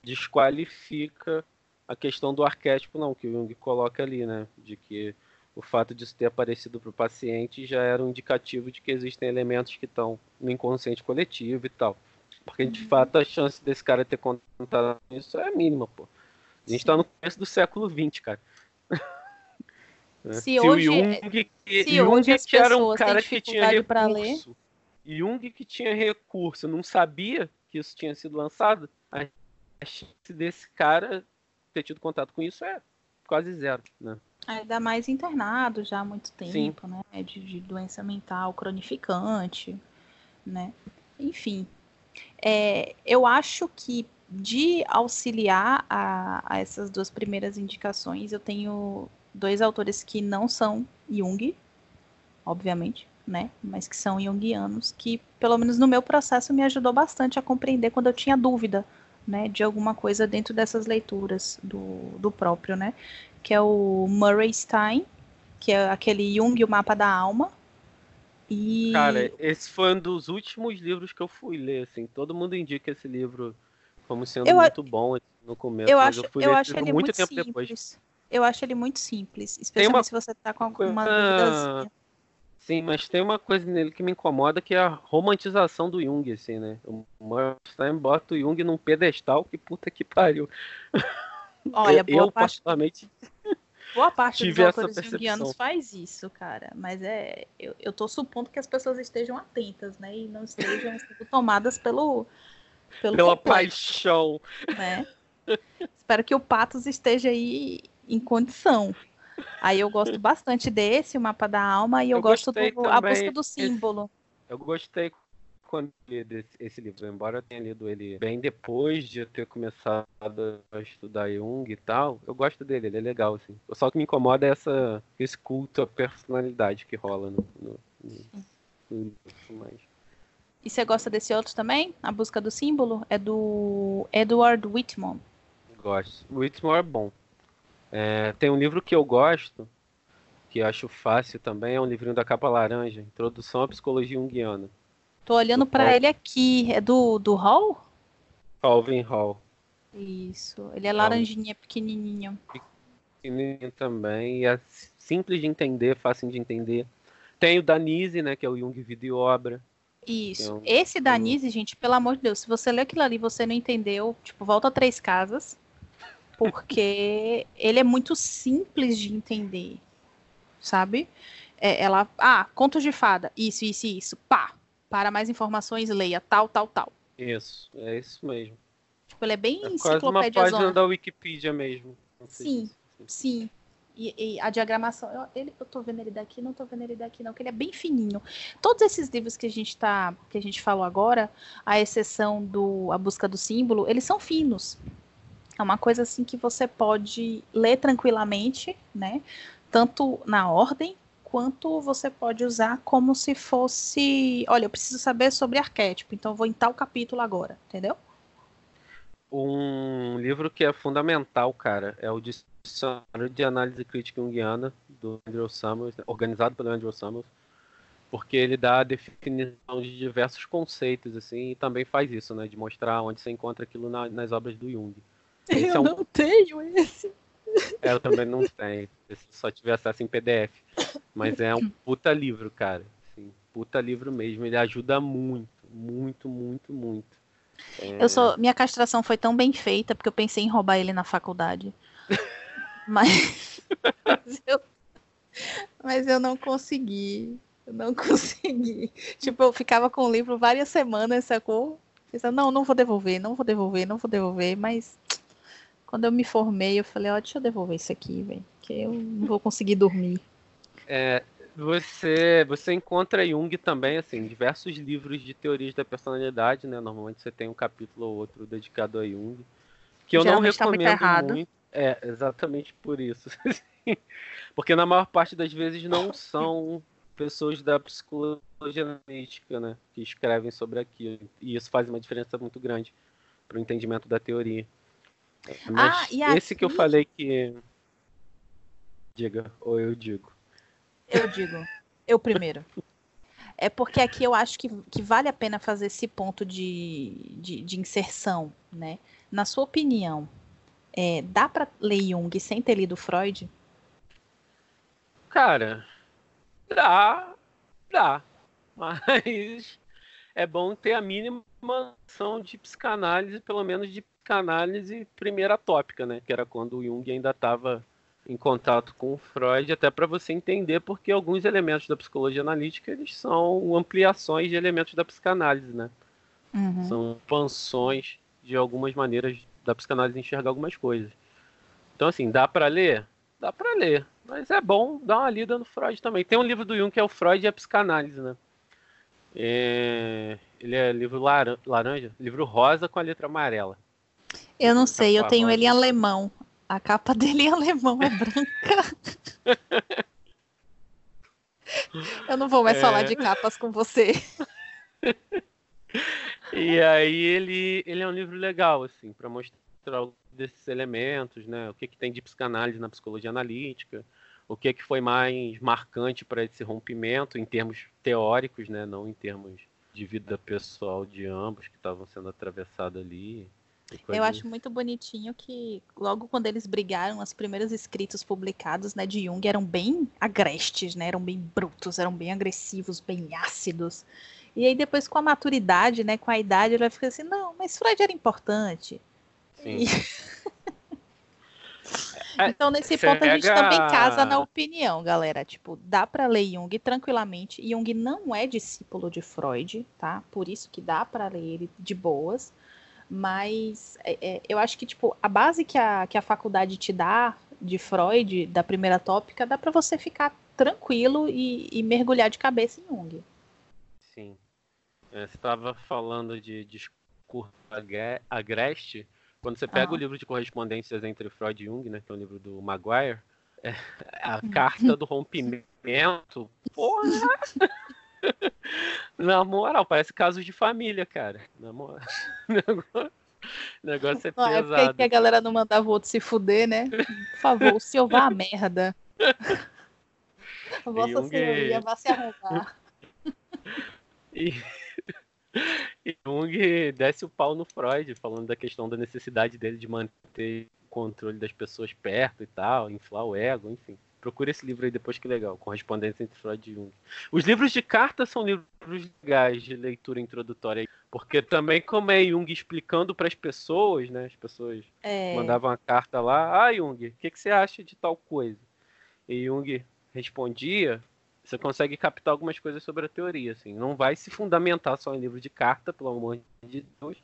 desqualifica a questão do arquétipo, não, que o Jung coloca ali, né? De que o fato disso ter aparecido para o paciente já era um indicativo de que existem elementos que estão no inconsciente coletivo e tal. Porque, de fato, a chance desse cara ter contado isso é mínima, pô. A gente está no começo do século XX, cara. Se, se hoje, o Jung, que, se Jung hoje que era um cara que tinha recurso, Jung que tinha recurso, não sabia que isso tinha sido lançado, a chance desse cara ter tido contato com isso é quase zero, né? Ainda mais internado já há muito tempo, Sim. né? De, de, doença mental cronificante, né? Enfim, é, eu acho que de auxiliar a, a essas duas primeiras indicações, eu tenho dois autores que não são Jung, obviamente, né? Mas que são junguianos, que, pelo menos no meu processo, me ajudou bastante a compreender quando eu tinha dúvida, né? De alguma coisa dentro dessas leituras do, do próprio, né? Que é o Murray Stein, que é aquele Jung, o Mapa da Alma. E... Cara, esse foi um dos últimos livros que eu fui ler, assim. Todo mundo indica esse livro como sendo eu, muito bom no começo. Eu acho, eu, eu acho ele muito, muito tempo simples. depois. Eu acho ele muito simples, especialmente uma... se você tá com alguma dúvida. Sim, mas tem uma coisa nele que me incomoda, que é a romantização do Jung, assim, né? O Morstein bota o Jung num pedestal, que puta que pariu. Olha, boa eu, parte... particularmente... Boa parte dos autores junguianos faz isso, cara. Mas é. Eu, eu tô supondo que as pessoas estejam atentas, né? E não estejam sendo tomadas pelo. pelo Pela paixão. Né? Espero que o Patos esteja aí em condição. Aí eu gosto bastante desse, o mapa da alma, e eu, eu gosto do a busca do símbolo. eu gostei quando li desse, esse livro, embora eu tenha lido ele bem depois de eu ter começado a estudar Jung e tal, eu gosto dele, ele é legal, assim. Só o que me incomoda é essa, esse culto à personalidade que rola no, no, no, no E você gosta desse outro também? A Busca do Símbolo? É do Edward Whitmore. Gosto. Whitmore é bom. É, tem um livro que eu gosto, que acho fácil também, é um livrinho da capa laranja, Introdução à Psicologia Junguiana. Tô olhando para ele aqui, é do, do Hall? Calvin Hall. Isso, ele é laranjinha, pequenininho. Pequenininho também, e é simples de entender, fácil de entender. Tem o Danise, né, que é o Jung Vida e Obra. Isso. Um, Esse Danise, gente, pelo amor de Deus, se você lê aquilo ali e você não entendeu, tipo, volta a três casas porque ele é muito simples de entender, sabe? É, ela, ah, contos de fada, isso, isso, isso, pá. Para mais informações, leia tal, tal, tal. Isso, é isso mesmo. Tipo, ele é bem é quase uma página da Wikipedia mesmo. Sim, sim. E, e, a diagramação, eu, ele, eu tô vendo ele daqui, não tô vendo ele daqui, não, que ele é bem fininho. Todos esses livros que a gente tá, que a gente falou agora, à exceção do A Busca do Símbolo, eles são finos. É uma coisa assim que você pode ler tranquilamente, né? Tanto na ordem quanto você pode usar como se fosse, olha, eu preciso saber sobre arquétipo, então eu vou em tal capítulo agora, entendeu? Um livro que é fundamental, cara, é o Dicionário de Análise Crítica Junguiana, do Andrew Samuels, organizado pelo Andrew Samuels, porque ele dá a definição de diversos conceitos, assim, e também faz isso, né, de mostrar onde você encontra aquilo na, nas obras do Jung. Esse eu é um... não tenho esse. É, eu também não tenho. Se só tiver acesso em PDF. Mas é um puta livro, cara. Assim, puta livro mesmo. Ele ajuda muito, muito, muito, muito. É... Eu sou, minha castração foi tão bem feita porque eu pensei em roubar ele na faculdade. mas, mas, eu, mas eu não consegui. Eu não consegui. Tipo, eu ficava com o livro várias semanas, sacou? Pensando, não, não vou devolver, não vou devolver, não vou devolver, mas quando eu me formei, eu falei, ó, oh, deixa eu devolver isso aqui, velho, que eu não vou conseguir dormir. É, você, você encontra Jung também, assim, diversos livros de teorias da personalidade, né? Normalmente você tem um capítulo ou outro dedicado a Jung, que eu não recomendo tá muito, muito. É, exatamente por isso. Porque na maior parte das vezes não são pessoas da psicologia analítica, né, que escrevem sobre aquilo. E isso faz uma diferença muito grande para o entendimento da teoria. Mas ah, esse aqui... que eu falei que. Diga, ou eu digo. Eu digo. Eu primeiro. É porque aqui eu acho que, que vale a pena fazer esse ponto de, de, de inserção, né? Na sua opinião, é, dá para ler Jung sem ter lido Freud? Cara, dá, dá. Mas é bom ter a mínima noção de psicanálise, pelo menos de psicanálise primeira tópica, né? Que era quando o Jung ainda estava em contato com o Freud, até para você entender porque alguns elementos da psicologia analítica eles são ampliações de elementos da psicanálise, né? Uhum. São expansões de algumas maneiras da psicanálise enxergar algumas coisas. Então, assim, dá para ler? Dá para ler. Mas é bom dar uma lida no Freud também. Tem um livro do Jung que é o Freud e a Psicanálise, né? É... Ele é livro laranja, livro rosa com a letra amarela. Eu não sei, eu tenho ele em alemão. A capa dele em alemão é branca. eu não vou mais é... falar de capas com você. e aí ele, ele é um livro legal, assim, para mostrar desses elementos, né? O que, que tem de psicanálise na psicologia analítica, o que, que foi mais marcante para esse rompimento em termos teóricos, né? Não em termos de vida pessoal de ambos que estavam sendo atravessados ali. Eu acho muito bonitinho que logo quando eles brigaram, os primeiros escritos publicados, né, de Jung eram bem agrestes, né, eram bem brutos, eram bem agressivos, bem ácidos. E aí depois com a maturidade, né, com a idade, ele vai ficar assim, não, mas Freud era importante. Sim. E... É, então nesse ponto a gente também casa na opinião, galera. Tipo, dá para ler Jung tranquilamente. Jung não é discípulo de Freud, tá? Por isso que dá para ler ele de boas. Mas é, é, eu acho que, tipo, a base que a, que a faculdade te dá de Freud, da primeira tópica, dá para você ficar tranquilo e, e, mergulhar de cabeça em Jung. Sim. É, você estava falando de discurso agreste. Quando você pega ah. o livro de correspondências entre Freud e Jung, né, que é o livro do Maguire, é, a carta do rompimento, porra! Na moral, parece casos de família, cara. Na moral. Negócio, negócio é pesado. É porque a galera não mandava o outro se fuder, né? Por favor, o senhor vá à merda. Vossa Jung... senhoria vá se arrumar. E... e Jung desce o pau no Freud, falando da questão da necessidade dele de manter o controle das pessoas perto e tal, inflar o ego, enfim. Procure esse livro aí depois que é legal, Correspondência entre Freud e Jung. Os livros de carta são livros legais de leitura introdutória, porque também como é Jung explicando para as pessoas, né? As pessoas é... mandavam a carta lá, ah, Jung, o que, que você acha de tal coisa? E Jung respondia, você consegue captar algumas coisas sobre a teoria, assim. Não vai se fundamentar só em livro de carta, pelo amor de Deus,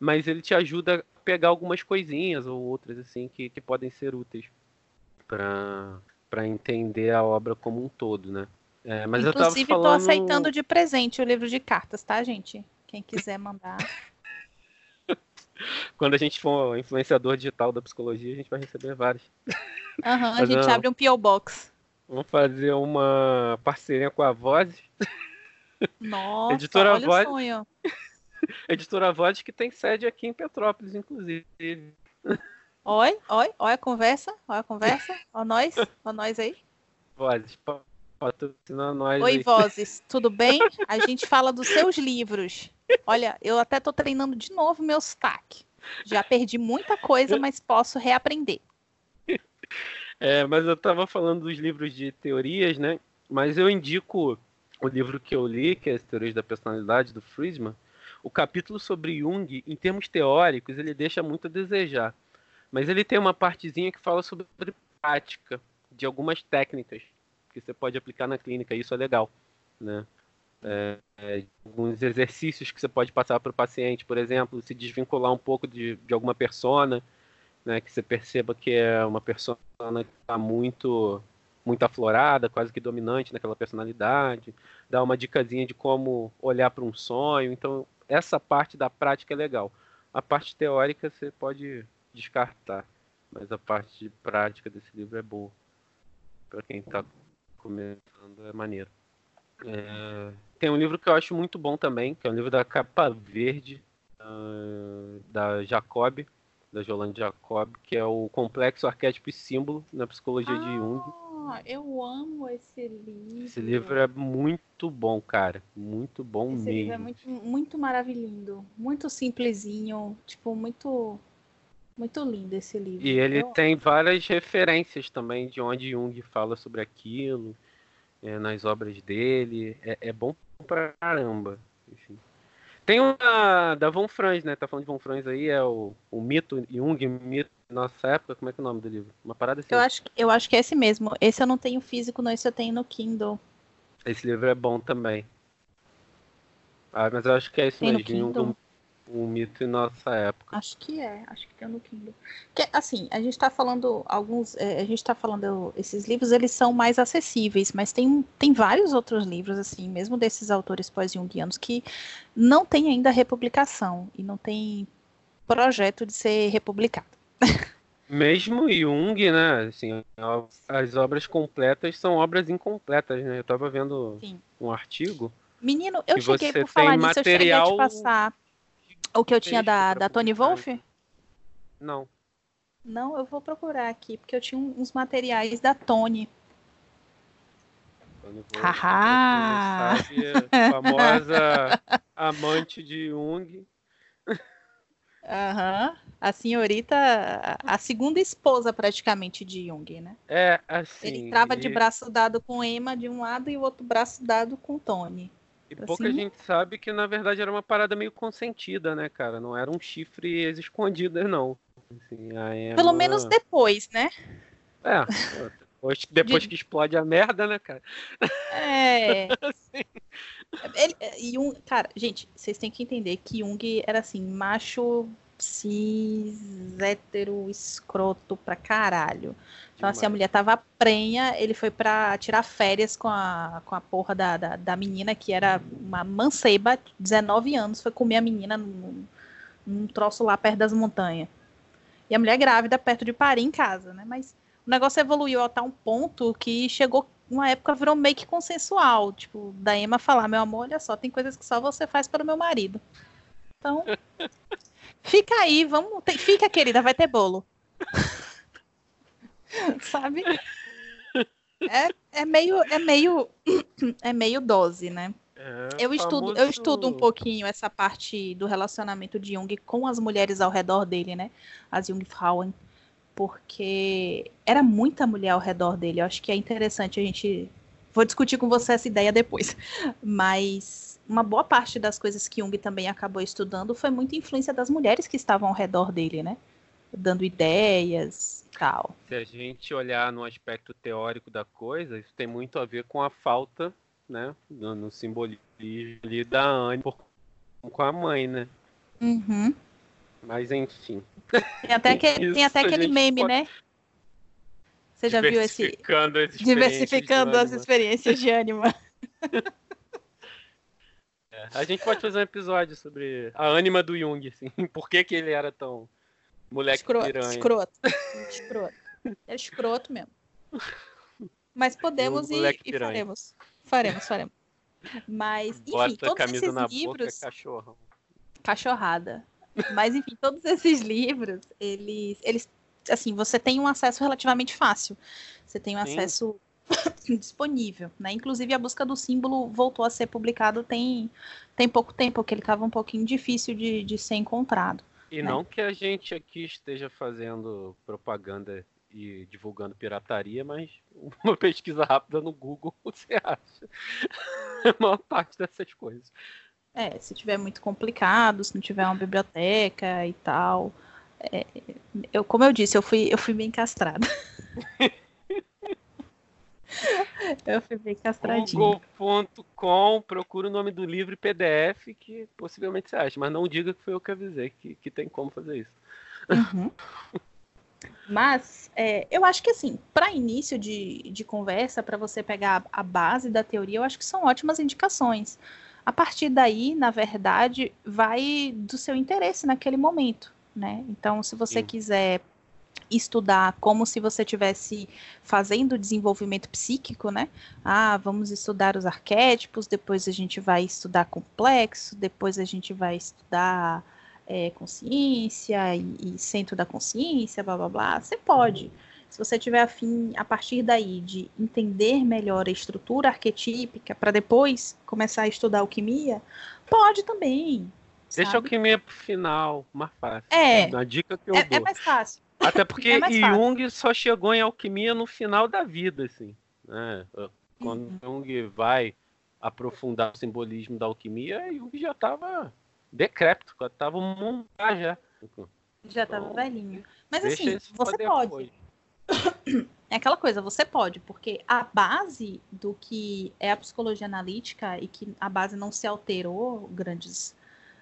mas ele te ajuda a pegar algumas coisinhas ou outras, assim, que, que podem ser úteis para entender a obra como um todo, né? É, mas Inclusive, eu falando... tô aceitando de presente o livro de cartas, tá, gente? Quem quiser mandar. Quando a gente for influenciador digital da psicologia, a gente vai receber vários. Uhum, a gente não... abre um P.O. Box. Vamos fazer uma parceria com a Voz. Nossa, Editora olha Voz. o sonho. Editora Voz que tem sede aqui em Petrópolis, inclusive. Oi, oi, olha a conversa, olha a conversa, ó nós, ó nós aí. Vozes, patrocina nós Oi, aí. Vozes, tudo bem? A gente fala dos seus livros. Olha, eu até tô treinando de novo meu sotaque. Já perdi muita coisa, mas posso reaprender. É, mas eu estava falando dos livros de teorias, né? Mas eu indico o livro que eu li, que é As Teorias da Personalidade, do Friedman. O capítulo sobre Jung, em termos teóricos, ele deixa muito a desejar. Mas ele tem uma partezinha que fala sobre prática de algumas técnicas que você pode aplicar na clínica. Isso é legal, né? É, é, alguns exercícios que você pode passar para o paciente, por exemplo, se desvincular um pouco de, de alguma persona, né, que você perceba que é uma persona que está muito muito aflorada, quase que dominante naquela personalidade, dar uma dicasinha de como olhar para um sonho. Então, essa parte da prática é legal. A parte teórica você pode descartar, mas a parte de prática desse livro é boa. Para quem está começando, é maneiro. É... Tem um livro que eu acho muito bom também, que é um livro da capa verde, uh, da Jacob, da Jolande Jacob, que é o Complexo Arquétipo e Símbolo na Psicologia ah, de Jung. Eu amo esse livro. Esse livro é muito bom, cara. Muito bom esse mesmo. Esse livro é muito, muito maravilhoso. Muito simplesinho. Tipo, muito. Muito lindo esse livro. E ele eu... tem várias referências também de onde Jung fala sobre aquilo, é, nas obras dele. É, é bom pra caramba. Enfim. Tem uma da Von Franz, né? Tá falando de Von Franz aí, é o, o mito, Jung, mito nossa época, como é que é o nome do livro? Uma parada assim. Eu acho, eu acho que é esse mesmo. Esse eu não tenho físico, não, esse eu tenho no Kindle. Esse livro é bom também. Ah, mas eu acho que é esse tem mesmo, um mito em nossa época. Acho que é, acho que tem no Kindle. Que, assim, a gente está falando alguns, é, a gente está falando esses livros, eles são mais acessíveis, mas tem, tem vários outros livros assim, mesmo desses autores pós-jungianos que não tem ainda republicação e não tem projeto de ser republicado. Mesmo Jung, né? Assim, as obras completas são obras incompletas, né? Eu estava vendo Sim. um artigo. Menino, eu cheguei por falar nisso, material... eu cheguei a te passar o que eu tinha da, da Tony Wolf? Não. Não, eu vou procurar aqui, porque eu tinha uns materiais da Tony. Haha! famosa amante de Jung. Aham. Uhum. A senhorita, a segunda esposa praticamente de Jung, né? É, assim. Ele trava e... de braço dado com Emma de um lado e o outro braço dado com Tony. E assim... pouca gente sabe que na verdade era uma parada meio consentida, né, cara? Não era um chifre escondido, não. Assim, Pelo menos depois, né? É, depois, depois De... que explode a merda, né, cara? É. assim. Ele, um, cara, gente, vocês têm que entender que Jung era assim, macho cis, hétero, escroto pra caralho. Então, assim, a mulher tava prenha, ele foi pra tirar férias com a, com a porra da, da, da menina, que era uma manceba, 19 anos, foi comer a menina num, num troço lá perto das montanhas. E a mulher grávida, perto de parir em casa, né? Mas o negócio evoluiu até um ponto que chegou, uma época virou meio que consensual. Tipo, da Emma falar, meu amor, olha só, tem coisas que só você faz pelo meu marido. Então, fica aí, vamos. Tem, fica, querida, vai ter bolo. Sabe? É, é meio é meio é meio dose, né? É, eu estudo famoso... eu estudo um pouquinho essa parte do relacionamento de Jung com as mulheres ao redor dele, né? As Jungfrauen, porque era muita mulher ao redor dele. Eu acho que é interessante a gente vou discutir com você essa ideia depois, mas uma boa parte das coisas que Jung também acabou estudando foi muita influência das mulheres que estavam ao redor dele, né? Dando ideias, tal. Se a gente olhar no aspecto teórico da coisa, isso tem muito a ver com a falta, né, no, no simbolismo ali da Anne com a mãe, né? Uhum. Mas enfim. Tem até, que, tem até aquele meme, pode... né? Você já viu esse. Diversificando as experiências de ânima. É, a gente pode fazer um episódio sobre a ânima do Jung, assim. Por que, que ele era tão Moleque escroto, piranha. Escroto. Escroto. É escroto mesmo. Mas podemos e, e, e faremos. Faremos, faremos. Mas, enfim, Bota todos camisa esses na livros. Boca, cachorro. Cachorrada. Mas, enfim, todos esses livros, eles, eles. Assim, você tem um acesso relativamente fácil. Você tem um Sim. acesso disponível, né? Inclusive a busca do símbolo voltou a ser publicado tem, tem pouco tempo, que ele estava um pouquinho difícil de, de ser encontrado. E né? não que a gente aqui esteja fazendo propaganda e divulgando pirataria, mas uma pesquisa rápida no Google você acha a maior parte dessas coisas. É, se tiver muito complicado, se não tiver uma biblioteca e tal. é, eu, como eu disse, eu fui, eu fui bem castrada. eu fui bem castradinha. Google.com, procura o nome do livro e PDF que possivelmente você acha, mas não diga que foi eu que avisei que, que tem como fazer isso. Uhum. Mas é, eu acho que assim, para início de, de conversa, para você pegar a, a base da teoria, eu acho que são ótimas indicações. A partir daí, na verdade, vai do seu interesse naquele momento, né? Então, se você Sim. quiser estudar como se você estivesse fazendo desenvolvimento psíquico, né? Ah, vamos estudar os arquétipos, depois a gente vai estudar complexo, depois a gente vai estudar é, consciência e, e centro da consciência, blá blá blá. Você pode. Se você tiver afim, a partir daí, de entender melhor a estrutura arquetípica, para depois começar a estudar alquimia, pode também. Deixa a sabe? alquimia pro final, mais fácil. É. Uma dica que eu É, dou. é mais fácil. Até porque é. Jung só chegou em alquimia no final da vida, assim. né? Quando Uhum. Jung vai aprofundar o simbolismo da alquimia, Jung já estava decrépito, já estava um mundo já. Já estava Então, velhinho. Mas assim, você pode. depois. É aquela coisa, você pode, porque a base do que é a psicologia analítica e que a base não se alterou grandes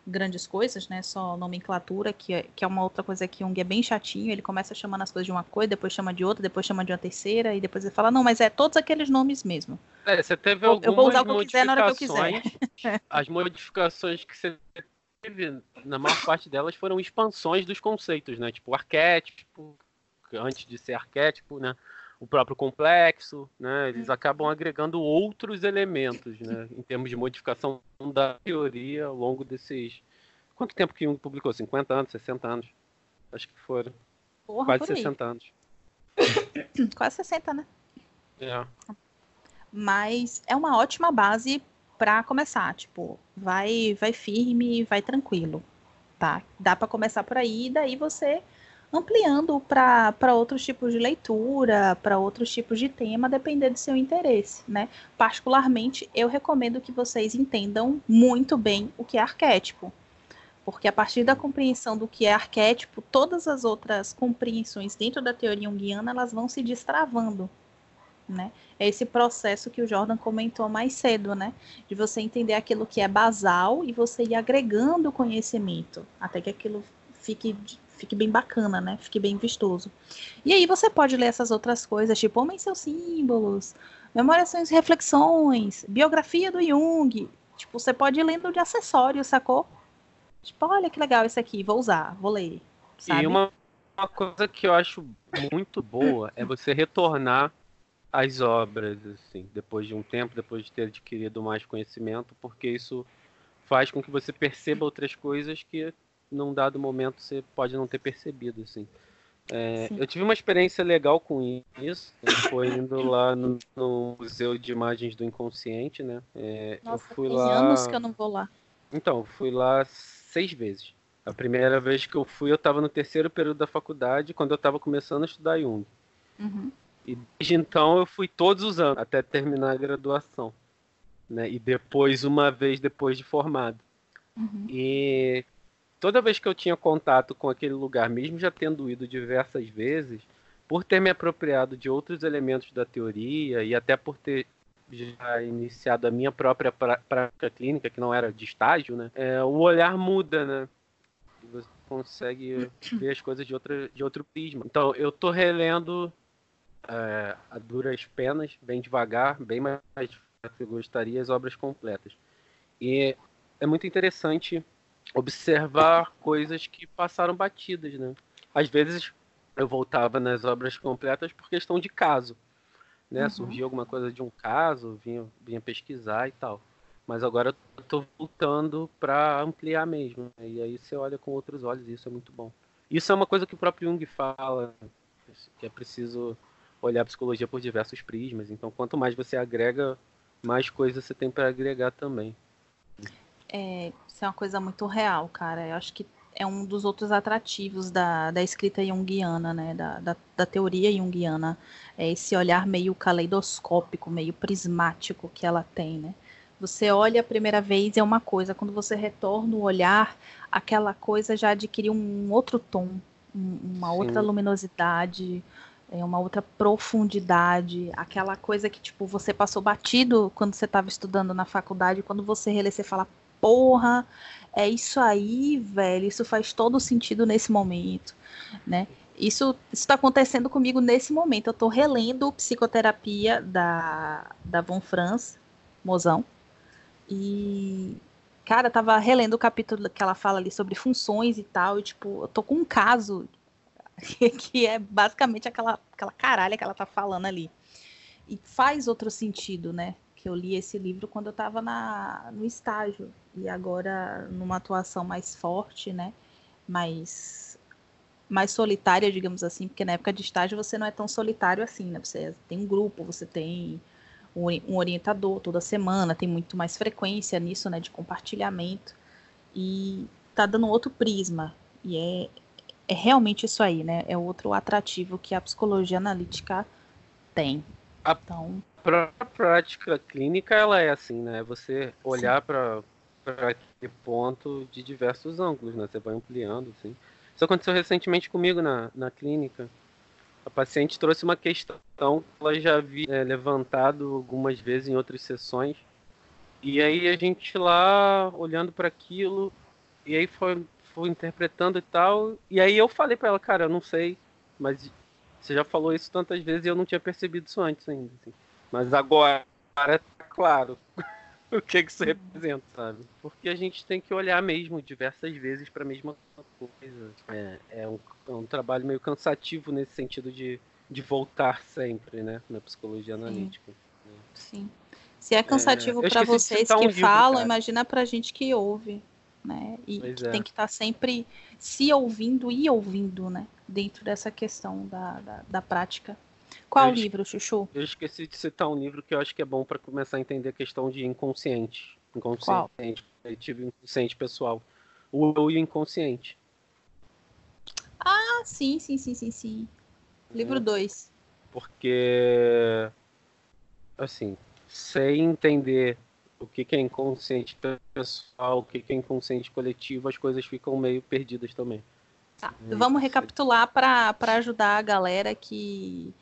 grandes coisas, né? Só nomenclatura, que é, que é uma outra coisa que Jung é bem chatinho. Ele começa chamando as coisas de uma coisa, depois chama de outra, depois chama de uma terceira, e depois ele fala, não, mas é todos aqueles nomes mesmo. É, você teve algumas eu vou usar o que eu quiser na hora que eu quiser. As modificações que você teve, na maior parte delas, foram expansões dos conceitos, né? Tipo, arquétipo, antes de ser arquétipo, né? O próprio complexo, né? Eles acabam agregando outros elementos, né? Em termos de modificação da teoria ao longo desses. Quanto tempo que Jung publicou? 50 anos, 60 anos? Acho que foram. Porra, Quase por aí. 60 anos. Quase 60, né? É. Mas é uma ótima base para começar, tipo, vai vai firme, vai tranquilo, tá? Dá para começar por aí, e daí você ampliando para outros tipos de leitura, para outros tipos de tema, depender do seu interesse, né? Particularmente, eu recomendo que vocês entendam muito bem o que é arquétipo. Porque a partir da compreensão do que é arquétipo, todas as outras compreensões dentro da teoria junguiana, elas vão se destravando, né? É esse processo que o Jordan comentou mais cedo, né? De você entender aquilo que é basal e você ir agregando conhecimento, até que aquilo fique, fique bem bacana, né? Fique bem vistoso. E aí você pode ler essas outras coisas, tipo Homem e seus símbolos, Memórias e Reflexões, Biografia do Jung. Tipo, você pode ir lendo de acessório, sacou? Tipo, olha que legal esse aqui, vou usar, vou ler. Sabe? E uma, uma coisa que eu acho muito boa é você retornar às obras, assim, depois de um tempo, depois de ter adquirido mais conhecimento, porque isso faz com que você perceba outras coisas que num dado momento você pode não ter percebido, assim. É, eu tive uma experiência legal com isso, né, foi indo lá no, no Museu de Imagens do Inconsciente, né? É, Nossa, eu fui tem lá. anos que eu não vou lá. Então, eu fui lá seis vezes. A primeira vez que eu fui, eu estava no terceiro período da faculdade, quando eu estava começando a estudar Jung. Uhum. E desde então eu fui todos os anos, até terminar a graduação. Né? E depois, uma vez depois de formado. Uhum. E toda vez que eu tinha contato com aquele lugar, mesmo já tendo ido diversas vezes, por ter me apropriado de outros elementos da teoria e até por ter já iniciado a minha própria prática clínica, que não era de estágio, né? É, o olhar muda, né? Você consegue ver as coisas de, outra, de outro prisma. Então, eu tô relendo é, a duras penas, bem devagar, bem mais que eu gostaria, as obras completas. E é muito interessante observar coisas que passaram batidas, né? Às vezes eu voltava nas obras completas por questão de caso. né? Uhum. Surgia alguma coisa de um caso, vinha, vinha pesquisar e tal. Mas agora eu tô voltando para ampliar mesmo. Né? E aí você olha com outros olhos e isso é muito bom. Isso é uma coisa que o próprio Jung fala, que é preciso olhar a psicologia por diversos prismas. Então, quanto mais você agrega, mais coisas você tem para agregar também. É, isso é uma coisa muito real, cara. Eu acho que é um dos outros atrativos da, da escrita junguiana, né? Da, da, da, teoria junguiana. É esse olhar meio caleidoscópico, meio prismático que ela tem, né? Você olha a primeira vez é uma coisa, quando você retorna o olhar, aquela coisa já adquire um outro tom, uma Sim. outra luminosidade, é uma outra profundidade, aquela coisa que tipo você passou batido quando você estava estudando na faculdade, quando você relê você fala, porra, é isso aí, velho, isso faz todo sentido nesse momento, né? Isso está acontecendo comigo nesse momento. Eu estou relendo Psicoterapia da, da Von Franz, mozão, e cara, tava relendo o capítulo que ela fala ali sobre funções e tal, e tipo, eu tô com um caso que é basicamente aquela, aquela caralha que ela tá falando ali. E faz outro sentido, né? Que eu li esse livro quando eu tava na, no estágio. E agora, numa atuação mais forte, né? Mais, mais solitária, digamos assim, porque na época de estágio você não é tão solitário assim, né? Você tem um grupo, você tem um orientador toda semana, tem muito mais frequência nisso, né? De compartilhamento. E tá dando outro prisma. E é, é realmente isso aí, né? É outro atrativo que a psicologia analítica tem. A então, prática clínica ela é assim, né? Você olhar para aquele ponto de diversos ângulos, né? Você vai ampliando, assim. Isso aconteceu recentemente comigo na, na clínica. A paciente trouxe uma questão que ela já havia é, levantado algumas vezes em outras sessões. E aí a gente lá olhando para aquilo, e aí foi foi interpretando e tal. E aí eu falei para ela, cara, eu não sei, mas você já falou isso tantas vezes e eu não tinha percebido isso antes ainda. Assim. Mas agora tá claro o que, que isso representa, sabe? Porque a gente tem que olhar mesmo diversas vezes para a mesma coisa. É, é, um, é um trabalho meio cansativo nesse sentido de, de voltar sempre, né? Na psicologia analítica. Sim. Sim. Se é cansativo é, para vocês que um falam, livro, imagina para a gente que ouve né? E que é. tem que estar tá sempre se ouvindo e ouvindo, né? Dentro dessa questão da, da, da prática. Qual eu livro, Chuchu? Eu esqueci de citar um livro que eu acho que é bom para começar a entender a questão de inconsciente. Inconsciente, coletivo inconsciente pessoal. O eu e o inconsciente. Ah, sim, sim, sim, sim, sim. Livro 2. Porque, assim, sem entender o que, que é inconsciente pessoal, o que, que é inconsciente coletivo, as coisas ficam meio perdidas também. Tá. Vamos recapitular para ajudar a galera que,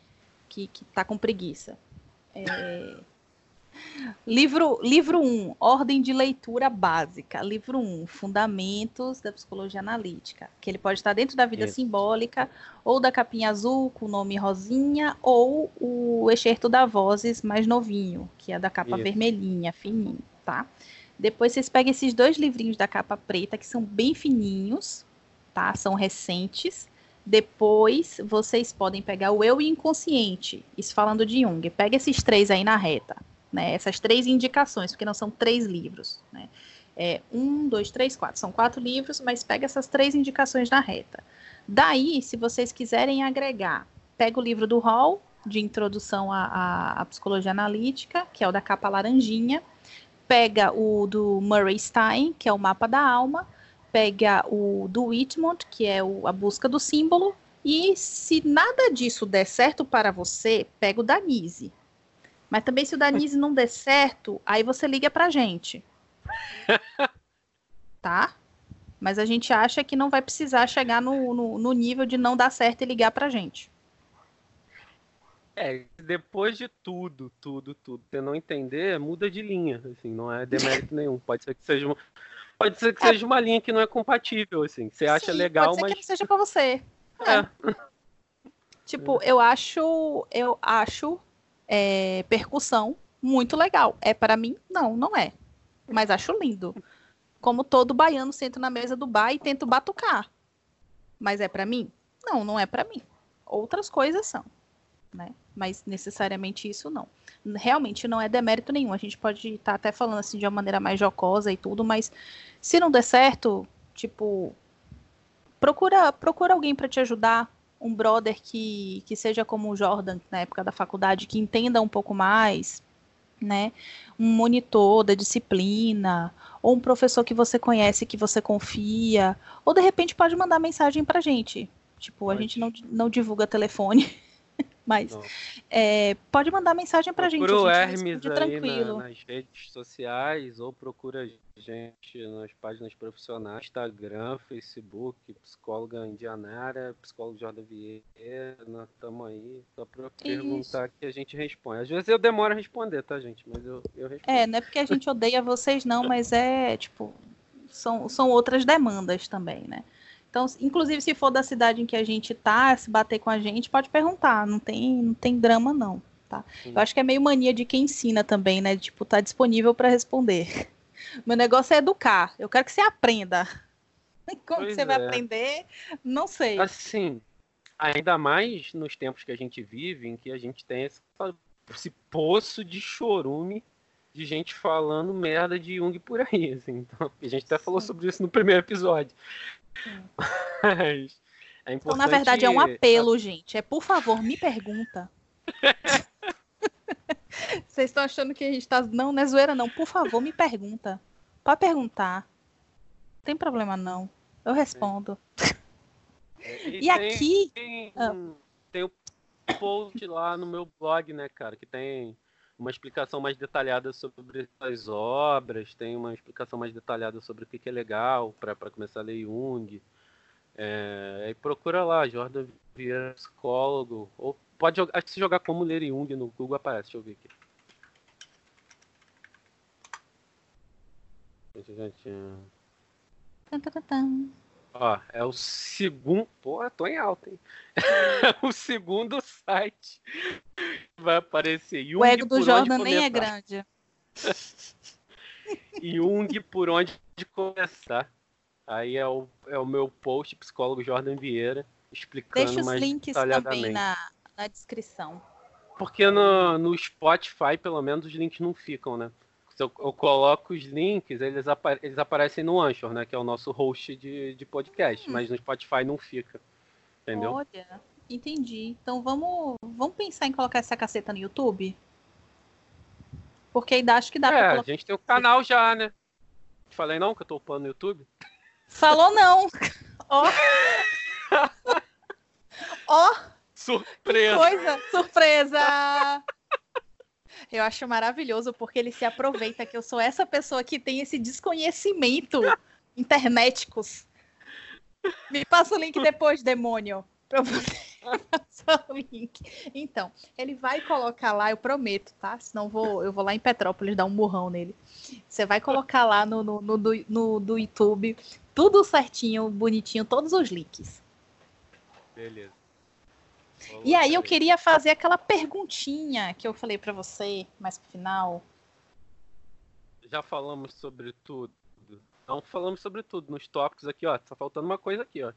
que, que tá com preguiça. É... Livro 1, livro um, Ordem de Leitura Básica. Livro 1, um, Fundamentos da Psicologia Analítica. Que ele pode estar dentro da vida Isso. simbólica, ou da capinha azul com o nome rosinha, ou o excerto da Vozes mais novinho, que é da capa Isso. vermelhinha, fininho, tá? Depois vocês pegam esses dois livrinhos da capa preta, que são bem fininhos, tá? São recentes. Depois vocês podem pegar o Eu Inconsciente, isso falando de Jung. Pega esses três aí na reta né? Essas três indicações, porque não são três livros, né? É, um, dois, três, quatro. São quatro livros, mas pega essas três indicações na reta. Daí, se vocês quiserem agregar, pega o livro do Hall, de introdução à, à, à psicologia analítica, que é o da capa laranjinha. Pega o do Murray Stein, que é o mapa da alma. Pega o do Whitmont, que é o, a busca do símbolo. E se nada disso der certo para você, pega o da Nise, mas também se o Danise não der certo, aí você liga pra gente. tá? Mas a gente acha que não vai precisar chegar no, no, no, nível de não dar certo e ligar pra gente. É, depois de tudo, tudo, tudo, você não entender, muda de linha, assim, não é demérito nenhum. Pode ser que seja uma, pode ser que é. seja uma linha que não é compatível, assim, que você acha Sim, legal, pode ser mas que não seja para você. É. é. Tipo, eu acho, eu acho é, percussão muito legal. É para mim? Não, não é. Mas acho lindo. Como todo baiano senta na mesa do bar e tenta batucar. Mas é para mim? Não, não é para mim. Outras coisas são, né? Mas necessariamente isso não. Realmente não é demérito nenhum. A gente pode estar tá até falando assim de uma maneira mais jocosa e tudo, mas se não der certo, tipo, procura procura alguém para te ajudar, um brother que, que seja como o Jordan na época da faculdade, que entenda um pouco mais, né? Um monitor da disciplina, ou um professor que você conhece, que você confia, ou de repente pode mandar mensagem pra gente. Tipo, pode. a gente não, não divulga telefone. Mas é, pode mandar mensagem pra procura gente. Procura o Hermes tranquilo. Na, nas redes sociais ou procura a gente nas páginas profissionais, Instagram, Facebook, psicóloga Indianara, psicólogo Jordan Vieira, tamo aí, só pra perguntar Isso. que a gente responde. Às vezes eu demoro a responder, tá, gente? Mas eu, eu respondo. É, não é porque a gente odeia vocês não, mas é, tipo, são, são outras demandas também, né? Então, inclusive, se for da cidade em que a gente tá, se bater com a gente, pode perguntar. Não tem, não tem drama, não. Tá? Eu acho que é meio mania de quem ensina também, né? Tipo, tá disponível para responder. Meu negócio é educar. Eu quero que você aprenda. Como pois você é. vai aprender, não sei. Assim, ainda mais nos tempos que a gente vive, em que a gente tem esse, esse poço de chorume de gente falando merda de Jung por aí. Assim. Então, a gente até falou sobre isso no primeiro episódio. Mas é importante... Então, na verdade, é um apelo, gente. É por favor, me pergunta. Vocês estão achando que a gente tá. Não, não é zoeira, não. Por favor, me pergunta. Pode perguntar. Não tem problema, não. Eu respondo. É, e, e tem, aqui. Tem, ah. tem um post lá no meu blog, né, cara, que tem uma explicação mais detalhada sobre as obras, tem uma explicação mais detalhada sobre o que, é legal para começar a ler Jung. É, procura lá, Jordan Vieira, psicólogo. Ou pode jogar, acho que se jogar como ler Jung no Google aparece, deixa eu ver aqui. Ó, é o segundo. Pô, tô em alta, hein? É o segundo site vai aparecer. Jung o ego do Jordan nem é grande. Jung por onde começar. Aí é o, é o meu post, psicólogo Jordan Vieira, explicando Deixa os links também na, na descrição. Porque no, no Spotify, pelo menos, os links não ficam, né? Eu, eu coloco os links, eles, apa eles aparecem no Anchor, né? Que é o nosso host de, de podcast, hum. mas no Spotify não fica. Entendeu? Olha, entendi. Então vamos, vamos pensar em colocar essa caceta no YouTube? Porque ainda acho que dá é, pra colocar. A gente tem o canal já, né? Falei não que eu tô upando no YouTube? Falou não. Ó. Ó. Surpresa. Coisa, surpresa. Eu acho maravilhoso porque ele se aproveita que eu sou essa pessoa que tem esse desconhecimento internéticos. Me passa o link depois, demônio, para você passar o link. Então, ele vai colocar lá, eu prometo, tá? Senão vou, eu vou lá em Petrópolis dar um murrão nele. Você vai colocar lá no, no, no, no, no do YouTube tudo certinho, bonitinho, todos os links. Beleza. E aí eu queria fazer aquela perguntinha que eu falei para você mais pro final. Já falamos sobre tudo. Não falamos sobre tudo nos tópicos aqui, ó. Tá faltando uma coisa aqui, ó.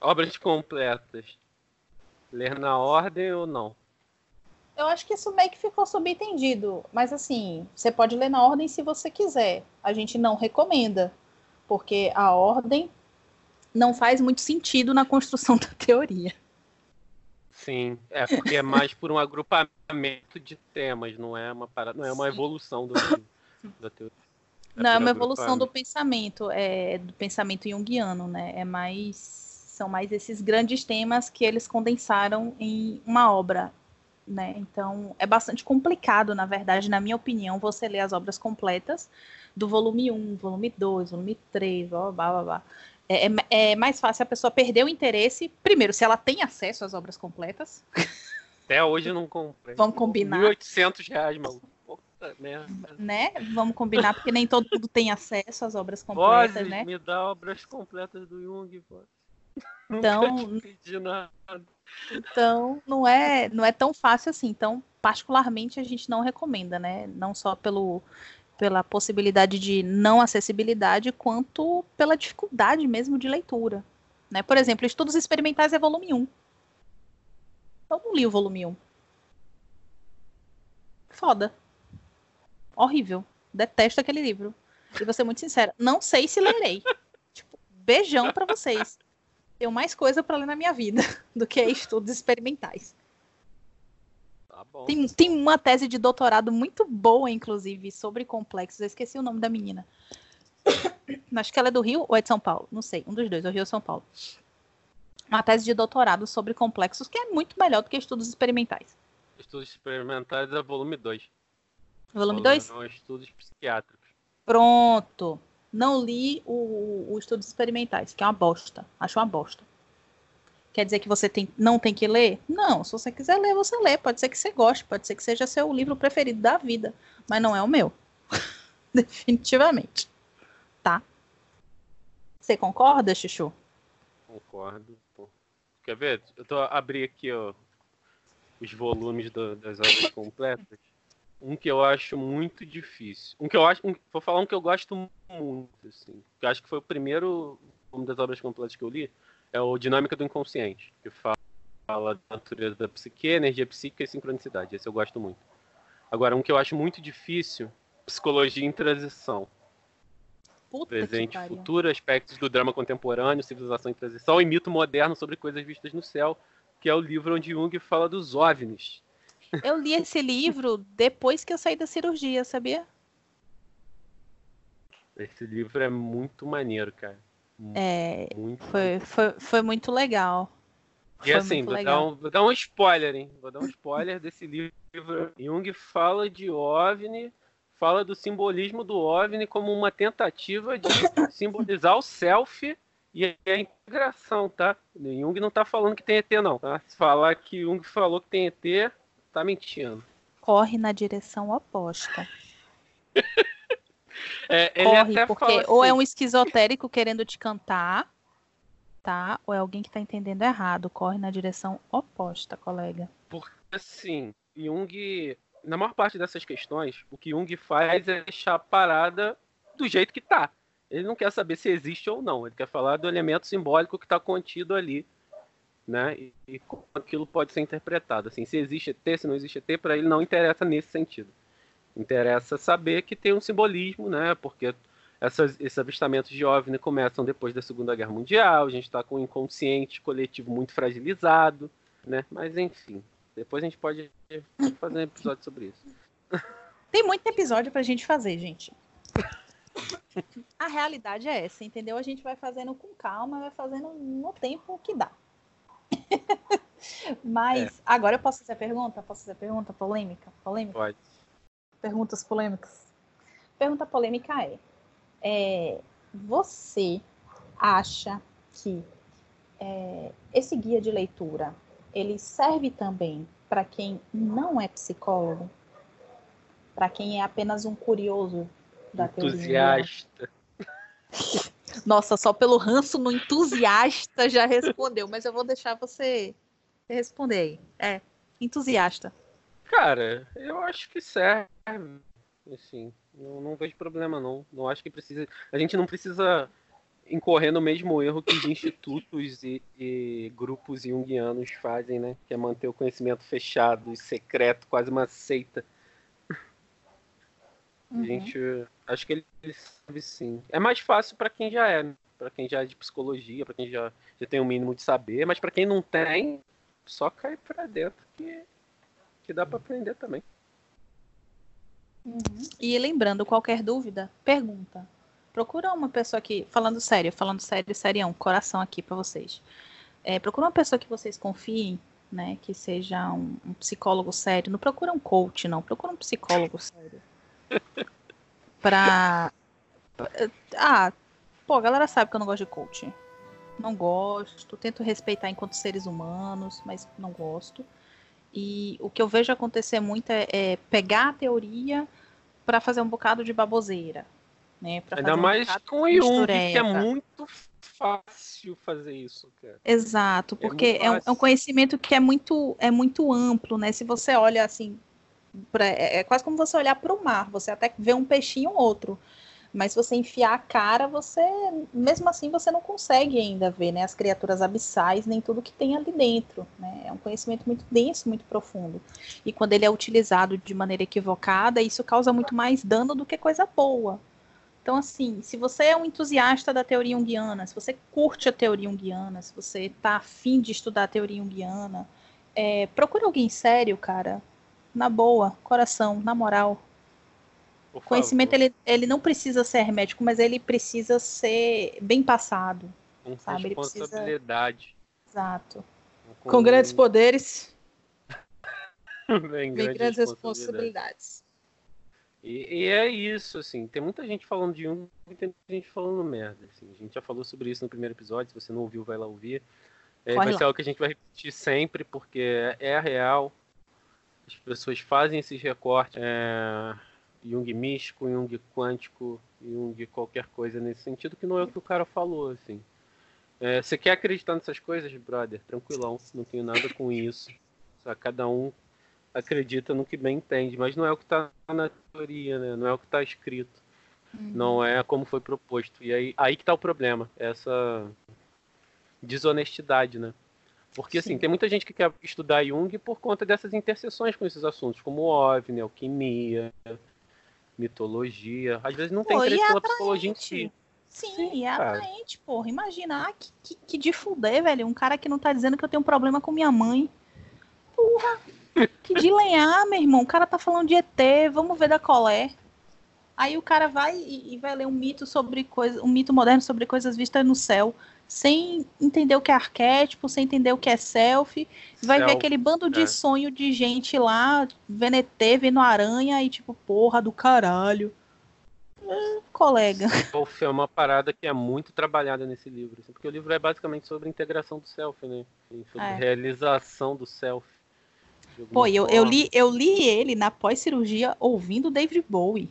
Obras completas. Ler na ordem ou não? Eu acho que isso meio que ficou subentendido. Mas assim, você pode ler na ordem se você quiser. A gente não recomenda. Porque a ordem não faz muito sentido na construção da teoria. Sim, é porque é mais por um agrupamento de temas, não é uma parada, não é uma Sim. evolução do, da teoria. É não, é uma evolução do pensamento, é do pensamento junguiano, né? É mais são mais esses grandes temas que eles condensaram em uma obra, né? Então, é bastante complicado, na verdade, na minha opinião, você ler as obras completas do volume 1, volume 2, volume 3, blá blá blá blá. É, é, é, mais fácil a pessoa perder o interesse, primeiro, se ela tem acesso às obras completas. Até hoje eu não comprei. Vamos combinar. 1.800 reais, maluco. Né? Vamos combinar, porque nem todo mundo tem acesso às obras completas, Vozes, né? me dá obras completas do Jung, pô. Então, então não é, não é tão fácil assim. Então, particularmente, a gente não recomenda, né? Não só pelo pela possibilidade de não acessibilidade, quanto pela dificuldade mesmo de leitura. Né? Por exemplo, Estudos Experimentais é volume 1. Eu não li o volume 1. foda. Horrível. Detesto aquele livro. E vou ser muito sincera, não sei se lerei. tipo, beijão para vocês. Tenho mais coisa para ler na minha vida do que estudos experimentais. Tá bom. Tem, tem uma tese de doutorado muito boa, inclusive, sobre complexos. Eu esqueci o nome da menina. Acho que ela é do Rio ou é de São Paulo? Não sei. Um dos dois, ou Rio ou São Paulo. Uma tese de doutorado sobre complexos que é muito melhor do que estudos experimentais. Estudos experimentais é volume 2. Volume 2? São estudos psiquiátricos. Pronto. Não li o, o Estudos Experimentais, que é uma bosta. Acho uma bosta. Quer dizer que você tem, não tem que ler? Não, se você quiser ler, você lê. Pode ser que você goste, pode ser que seja seu livro preferido da vida, mas não é o meu. Definitivamente. Tá? Você concorda, Chuchu? Concordo. Pô. Quer ver? Eu tô abri aqui ó, os volumes do, das obras completas. Um que eu acho muito difícil. Um que eu acho. Um, vou falar um que eu gosto muito, assim. Que eu acho que foi o primeiro uma das obras completas que eu li. É o Dinâmica do Inconsciente, que fala, fala da natureza da psique, energia psíquica e sincronicidade. Esse eu gosto muito. Agora, um que eu acho muito difícil, Psicologia em Transição. Puta Presente e futuro, aspectos do drama contemporâneo, civilização em transição e mito moderno sobre coisas vistas no céu, que é o livro onde Jung fala dos OVNIs. Eu li esse livro depois que eu saí da cirurgia, sabia? Esse livro é muito maneiro, cara. É, Muito. foi, foi, foi muito legal. E Foi assim, vou dar, um, vou dar um spoiler, hein? Vou dar um spoiler desse livro. Jung fala de OVNI, fala do simbolismo do OVNI como uma tentativa de simbolizar o self e a integração, tá? Jung não tá falando que tem ET, não, tá? Se falar que Jung falou que tem ET, tá mentindo. Corre na direção oposta. É, ele Corre, até porque fala ou é assim, um esquizotérico querendo te cantar, tá? Ou é alguém que tá entendendo errado. Corre na direção oposta, colega. Porque, assim, Jung, na maior parte dessas questões, o que Jung faz é deixar a parada do jeito que tá. Ele não quer saber se existe ou não. Ele quer falar do elemento simbólico que está contido ali, né? E, e como aquilo pode ser interpretado. Assim, se existe ET, se não existe ET, para ele não interessa nesse sentido. Interessa saber que tem um simbolismo, né? Porque essas, esses avistamentos de OVNI começam depois da Segunda Guerra Mundial. A gente está com o inconsciente coletivo muito fragilizado, né? Mas enfim, depois a gente pode fazer um episódio sobre isso. Tem muito episódio pra gente fazer, gente. A realidade é essa, entendeu? A gente vai fazendo com calma, vai fazendo no tempo que dá. Mas agora eu posso fazer a pergunta? Posso fazer a pergunta polêmica? Polêmica? Pode. Perguntas polêmicas. Pergunta polêmica é, é, você acha que é, esse guia de leitura ele serve também para quem não é psicólogo? Para quem é apenas um curioso da teoria? Entusiasta. Nossa, só pelo ranço no entusiasta já respondeu, mas eu vou deixar você responder aí. É, entusiasta. Cara, eu acho que serve. Assim, não, não vejo problema não. Não acho que precisa. A gente não precisa incorrer no mesmo erro que os institutos e, e grupos junguianos fazem, né? Que é manter o conhecimento fechado e secreto, quase uma seita. A Uhum. gente, acho que ele serve sim. É mais fácil para quem já é, para quem já é de psicologia, para quem já, já tem o mínimo de saber, mas para quem não tem, só cai para dentro que, que dá para aprender também. Uhum. E lembrando, qualquer dúvida, pergunta. Procura uma pessoa que, falando sério, falando sério, serião, coração aqui pra vocês. É, procura uma pessoa que vocês confiem, né? Que seja um, um psicólogo sério. Não procura um coach, não. Procura um psicólogo sério. pra. Ah, pô, a galera sabe que eu não gosto de coach. Não gosto. Tento respeitar enquanto seres humanos, mas não gosto. E o que eu vejo acontecer muito é, é pegar a teoria para fazer um bocado de baboseira. Né? Ainda fazer um mais com o Jung, que é muito fácil fazer isso, cara. Exato, É porque é, um, é um conhecimento que é muito, é muito amplo, né? Se você olha assim, pra- é, é quase como você olhar para o mar, você até vê um peixinho ou outro. Mas se você enfiar a cara, você, mesmo assim, você não consegue ainda ver, né, as criaturas abissais, nem tudo que tem ali dentro, né? É um conhecimento muito denso, muito profundo. E quando ele é utilizado de maneira equivocada, isso causa muito mais dano do que coisa boa. Então, assim, se você é um entusiasta da teoria junguiana, se você curte a teoria junguiana, se você está afim de estudar a teoria junguiana, é, procure alguém sério, cara. Na boa, coração, na moral. O conhecimento ele, ele não precisa ser hermético, mas ele precisa ser bem passado. Com sabe? responsabilidade. Precisa... Exato. Com... Com grandes poderes. Vem grandes, grandes responsabilidades. E, e, é isso, assim. Tem muita gente falando de um e tem muita gente falando merda. Assim. A gente já falou sobre isso no primeiro episódio. Se você não ouviu, vai lá ouvir. É, vai lá. ser algo que a gente vai repetir sempre, porque é, é real. As pessoas fazem esses recortes. É... Jung místico, Jung quântico, Jung qualquer coisa nesse sentido, que não é o que o cara falou, assim. É, você quer acreditar nessas coisas, brother? Tranquilão, não tenho nada com isso. Só cada um acredita no que bem entende, mas não é o que está na teoria, né? Não é o que está escrito. Uhum. Não é como foi proposto. E aí, aí que está o problema, essa desonestidade, né? Porque, assim, Sim. assim, tem muita gente que quer estudar Jung por conta dessas interseções com esses assuntos, como OVNI, alquimia, mitologia. Às vezes não tem Pô, interesse é pela psicologia em si. Sim, Sim é cara. atraente, porra. Imagina, ah, que, que, que de fuder, velho. Um cara que não tá dizendo que eu tenho um problema com minha mãe. Porra. que de lenhar, meu irmão. O cara tá falando de ET, vamos ver da colé. Aí o cara vai e, e vai ler um mito sobre coisa, um mito moderno sobre coisas vistas no céu sem entender o que é arquétipo, sem entender o que é selfie. Vai Self, ver aquele bando de é. sonho de gente lá, vendo ET, vendo aranha e tipo, porra do caralho. É, colega. Self é uma parada que é muito trabalhada nesse livro, assim, porque o livro é basicamente sobre integração do self, né? Sobre é. realização do self. Pô, eu, eu, li, eu li ele na pós-cirurgia ouvindo David Bowie.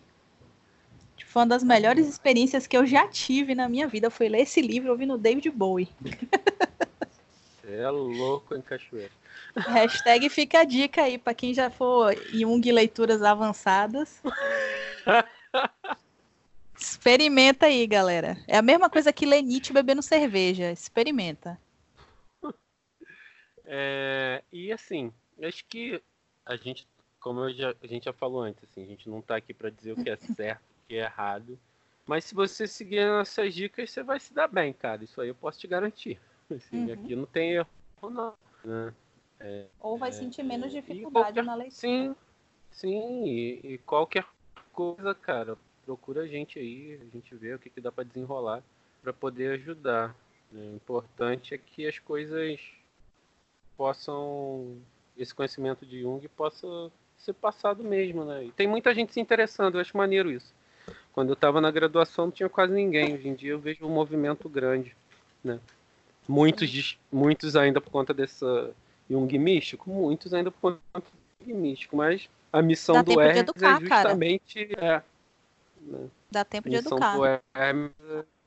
Foi uma das melhores experiências que eu já tive na minha vida. Foi ler esse livro ouvindo David Bowie. Você é louco em cachoeira. Hashtag fica a dica aí para quem já for Jung Leituras Avançadas. Experimenta aí, galera. É a mesma coisa que ler Nietzsche bebendo cerveja. Experimenta. É, e assim, acho que a gente, como já, a gente já falou antes, assim, a gente não está aqui para dizer o que é certo que é errado. Mas se você seguir essas dicas, você vai se dar bem, cara. Isso aí eu posso te garantir. Assim, uhum. Aqui não tem erro, não. Né? É, Ou vai é, sentir menos dificuldade qualquer, na leitura. Sim, sim. E, e, qualquer coisa, cara, procura a gente aí, a gente vê o que, que dá para desenrolar para poder ajudar. Né? O importante é que as coisas possam. Esse conhecimento de Jung possa ser passado mesmo, né? E tem muita gente se interessando, eu acho maneiro isso. Quando eu estava na graduação não tinha quase ninguém. Hoje em dia eu vejo um movimento grande, né? Muitos, muitos ainda por conta dessa Jung místico, muitos ainda por conta do Jung místico, mas a missão Dá do Hermes educar, é justamente é, né? Dá tempo de educar. A missão do Hermes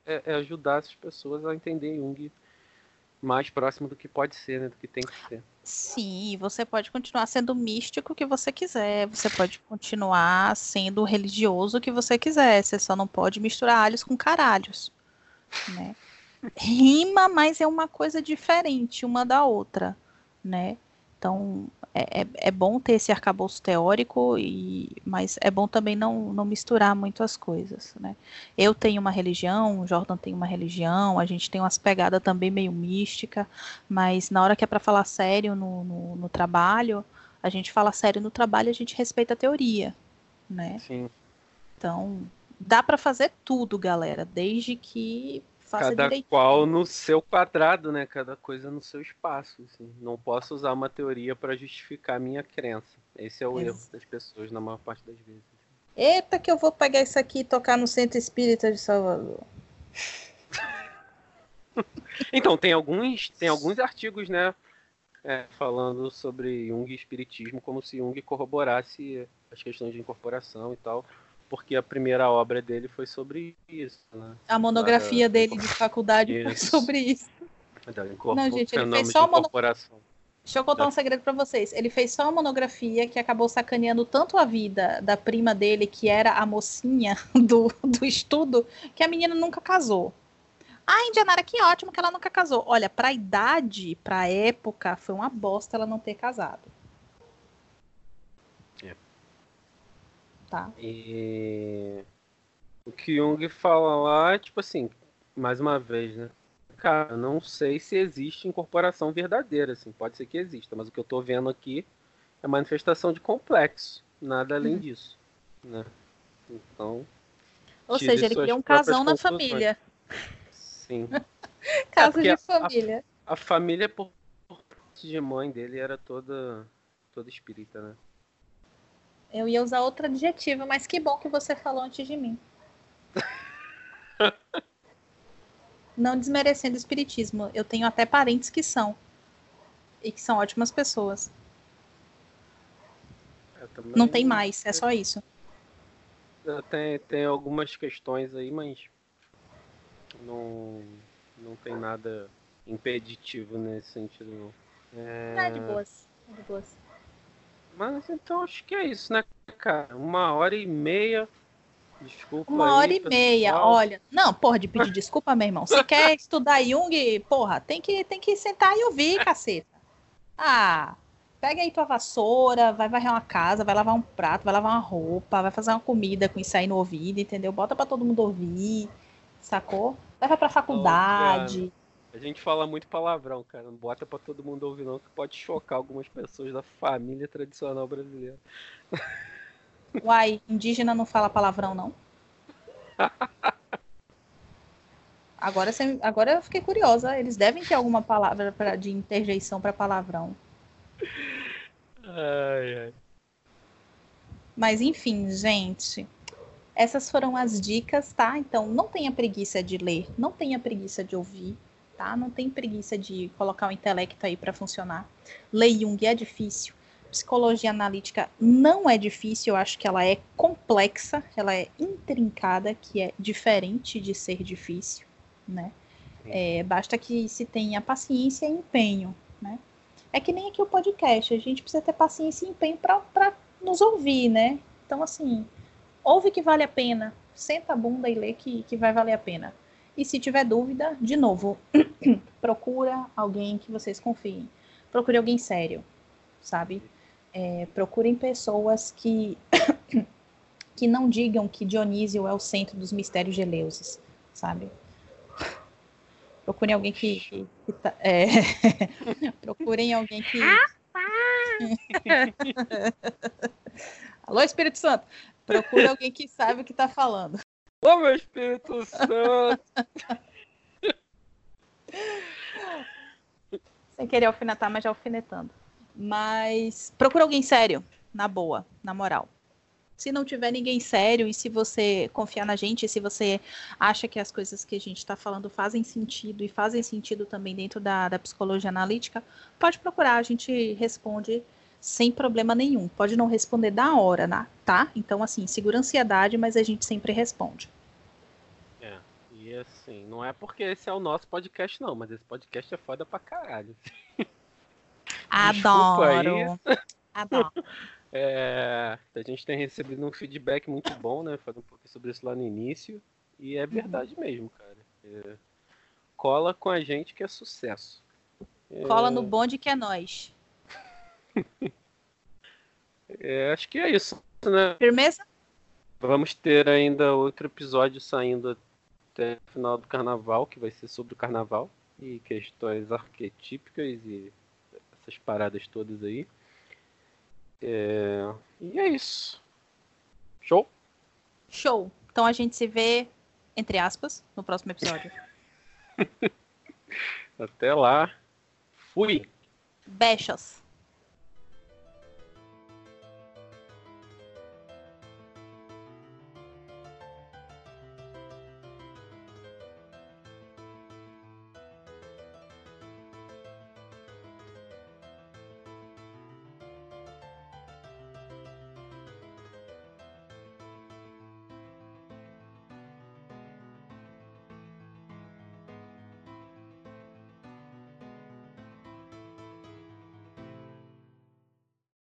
é, é ajudar essas pessoas a entender Jung mais próximo do que pode ser, né? Do que tem que ser. Sim, você pode continuar sendo místico que você quiser, você pode continuar sendo religioso que você quiser, você só não pode misturar alhos com caralhos, né? Rima, mas é uma coisa diferente uma da outra, né? Então, é, é, é bom ter esse arcabouço teórico, e, mas é bom também não, não misturar muito as coisas, né? Eu tenho uma religião, o Jordan tem uma religião, a gente tem umas pegadas também meio mística, mas na hora que é para falar sério no, no, no, trabalho, a gente fala sério no trabalho, a gente respeita a teoria, né? Sim. Então, dá para fazer tudo, galera, desde que faça Cada direitinho. qual no seu quadrado, né? Cada coisa no seu espaço. Assim. Não posso usar uma teoria para justificar a minha crença. Esse é o erro das pessoas na maior parte das vezes. Eita, que eu vou pegar isso aqui e tocar no Centro Espírita de Salvador. então, tem alguns, tem alguns artigos, né? É, falando sobre Jung e Espiritismo, como se Jung corroborasse as questões de incorporação e tal porque a primeira obra dele foi sobre isso. Né? A monografia dele de faculdade isso. foi sobre isso. Não, gente, ele fez só uma. Deixa eu contar um segredo para vocês. Ele fez só uma monografia que acabou sacaneando tanto a vida da prima dele, que era a mocinha do, do estudo, que a menina nunca casou. Ah, Indianara, que ótimo que ela nunca casou. Olha, pra idade, pra época, foi uma bosta ela não ter casado. Tá. E o que Jung fala lá, tipo assim, mais uma vez, né? Cara, não sei se existe incorporação verdadeira, assim, pode ser que exista, mas o que eu tô vendo aqui é manifestação de complexo, nada além Uhum. disso, né? Então, Ou seja, ele queria um casão na família. sim. Caso porque de a- família. A família por por parte de mãe dele era toda toda espírita, né? Eu ia usar outro adjetivo, mas que bom que você falou antes de mim. Não desmerecendo o espiritismo. Eu tenho até parentes que são. E que são ótimas pessoas. Também- Não tem mais, é só isso. Tem, tem algumas questões aí, mas não, não tem nada impeditivo nesse sentido, não. É, Não, é de boas. É de boas. Mas então acho que é isso, né, cara? Uma hora e meia. Desculpa. Uma aí, hora e meia, pessoal. olha. Não, porra, de pedir desculpa, meu irmão. Se quer estudar Jung, porra, tem que, tem que sentar e ouvir, caceta. Ah, pega aí tua vassoura, vai varrer uma casa, vai lavar um prato, vai lavar uma roupa, vai fazer uma comida com isso aí no ouvido, entendeu? Bota pra todo mundo ouvir, sacou? Leva pra faculdade. A gente fala muito palavrão, cara. Não bota pra todo mundo ouvir, não, que pode chocar algumas pessoas da família tradicional brasileira. Uai, indígena não fala palavrão, não? Agora, você- agora eu fiquei curiosa. Eles devem ter alguma palavra pra, de interjeição para palavrão. Ai, ai. Mas enfim, gente. Essas foram as dicas, tá? Então não tenha preguiça de ler, não tenha preguiça de ouvir, tá? Não tem preguiça de colocar o intelecto aí para funcionar. Ler Jung é difícil. Psicologia analítica não é difícil, eu acho que ela é complexa, ela é intrincada, que é diferente de ser difícil, né? É, basta que se tenha paciência e empenho, né? É que nem aqui o podcast, a gente precisa ter paciência e empenho para nos ouvir, né? Então, assim, ouve que vale a pena, senta a bunda e lê que, que vai valer a pena. E se tiver dúvida, de novo, procura alguém que vocês confiem. Procure alguém sério, sabe? É, procurem pessoas que, que não digam que Dionísio é o centro dos mistérios de Eleusis, sabe? Procurem alguém que. que- que tá- é, procurem alguém que. Alô, Espírito Santo! Procure alguém que sabe o que tá falando. Ô, meu Espírito Santo! Sem querer alfinetar, mas já alfinetando. Mas procura alguém sério, na boa, na moral. Se não tiver ninguém sério e se você confiar na gente, se você acha que as coisas que a gente está falando fazem sentido e fazem sentido também dentro da, da psicologia analítica, pode procurar, a gente responde sem problema nenhum. Pode não responder da hora, tá? Então, assim, segura a ansiedade, mas a gente sempre responde. E assim, não é porque esse é o nosso podcast, não, mas esse podcast é foda pra caralho. Adoro. Adoro. É, a gente tem recebido um feedback muito bom, né? Falando um pouco sobre isso lá no início. E é verdade mesmo, cara. É, cola com a gente que é sucesso. É, Cola no bonde que é nós. é, acho que é isso, né? Firmeza? Vamos ter ainda outro episódio saindo até o final do carnaval, que vai ser sobre o carnaval e questões arquetípicas e essas paradas todas aí. É, E é isso. Show? Show. Então a gente se vê, entre aspas, no próximo episódio. Até lá. Fui! Beijos.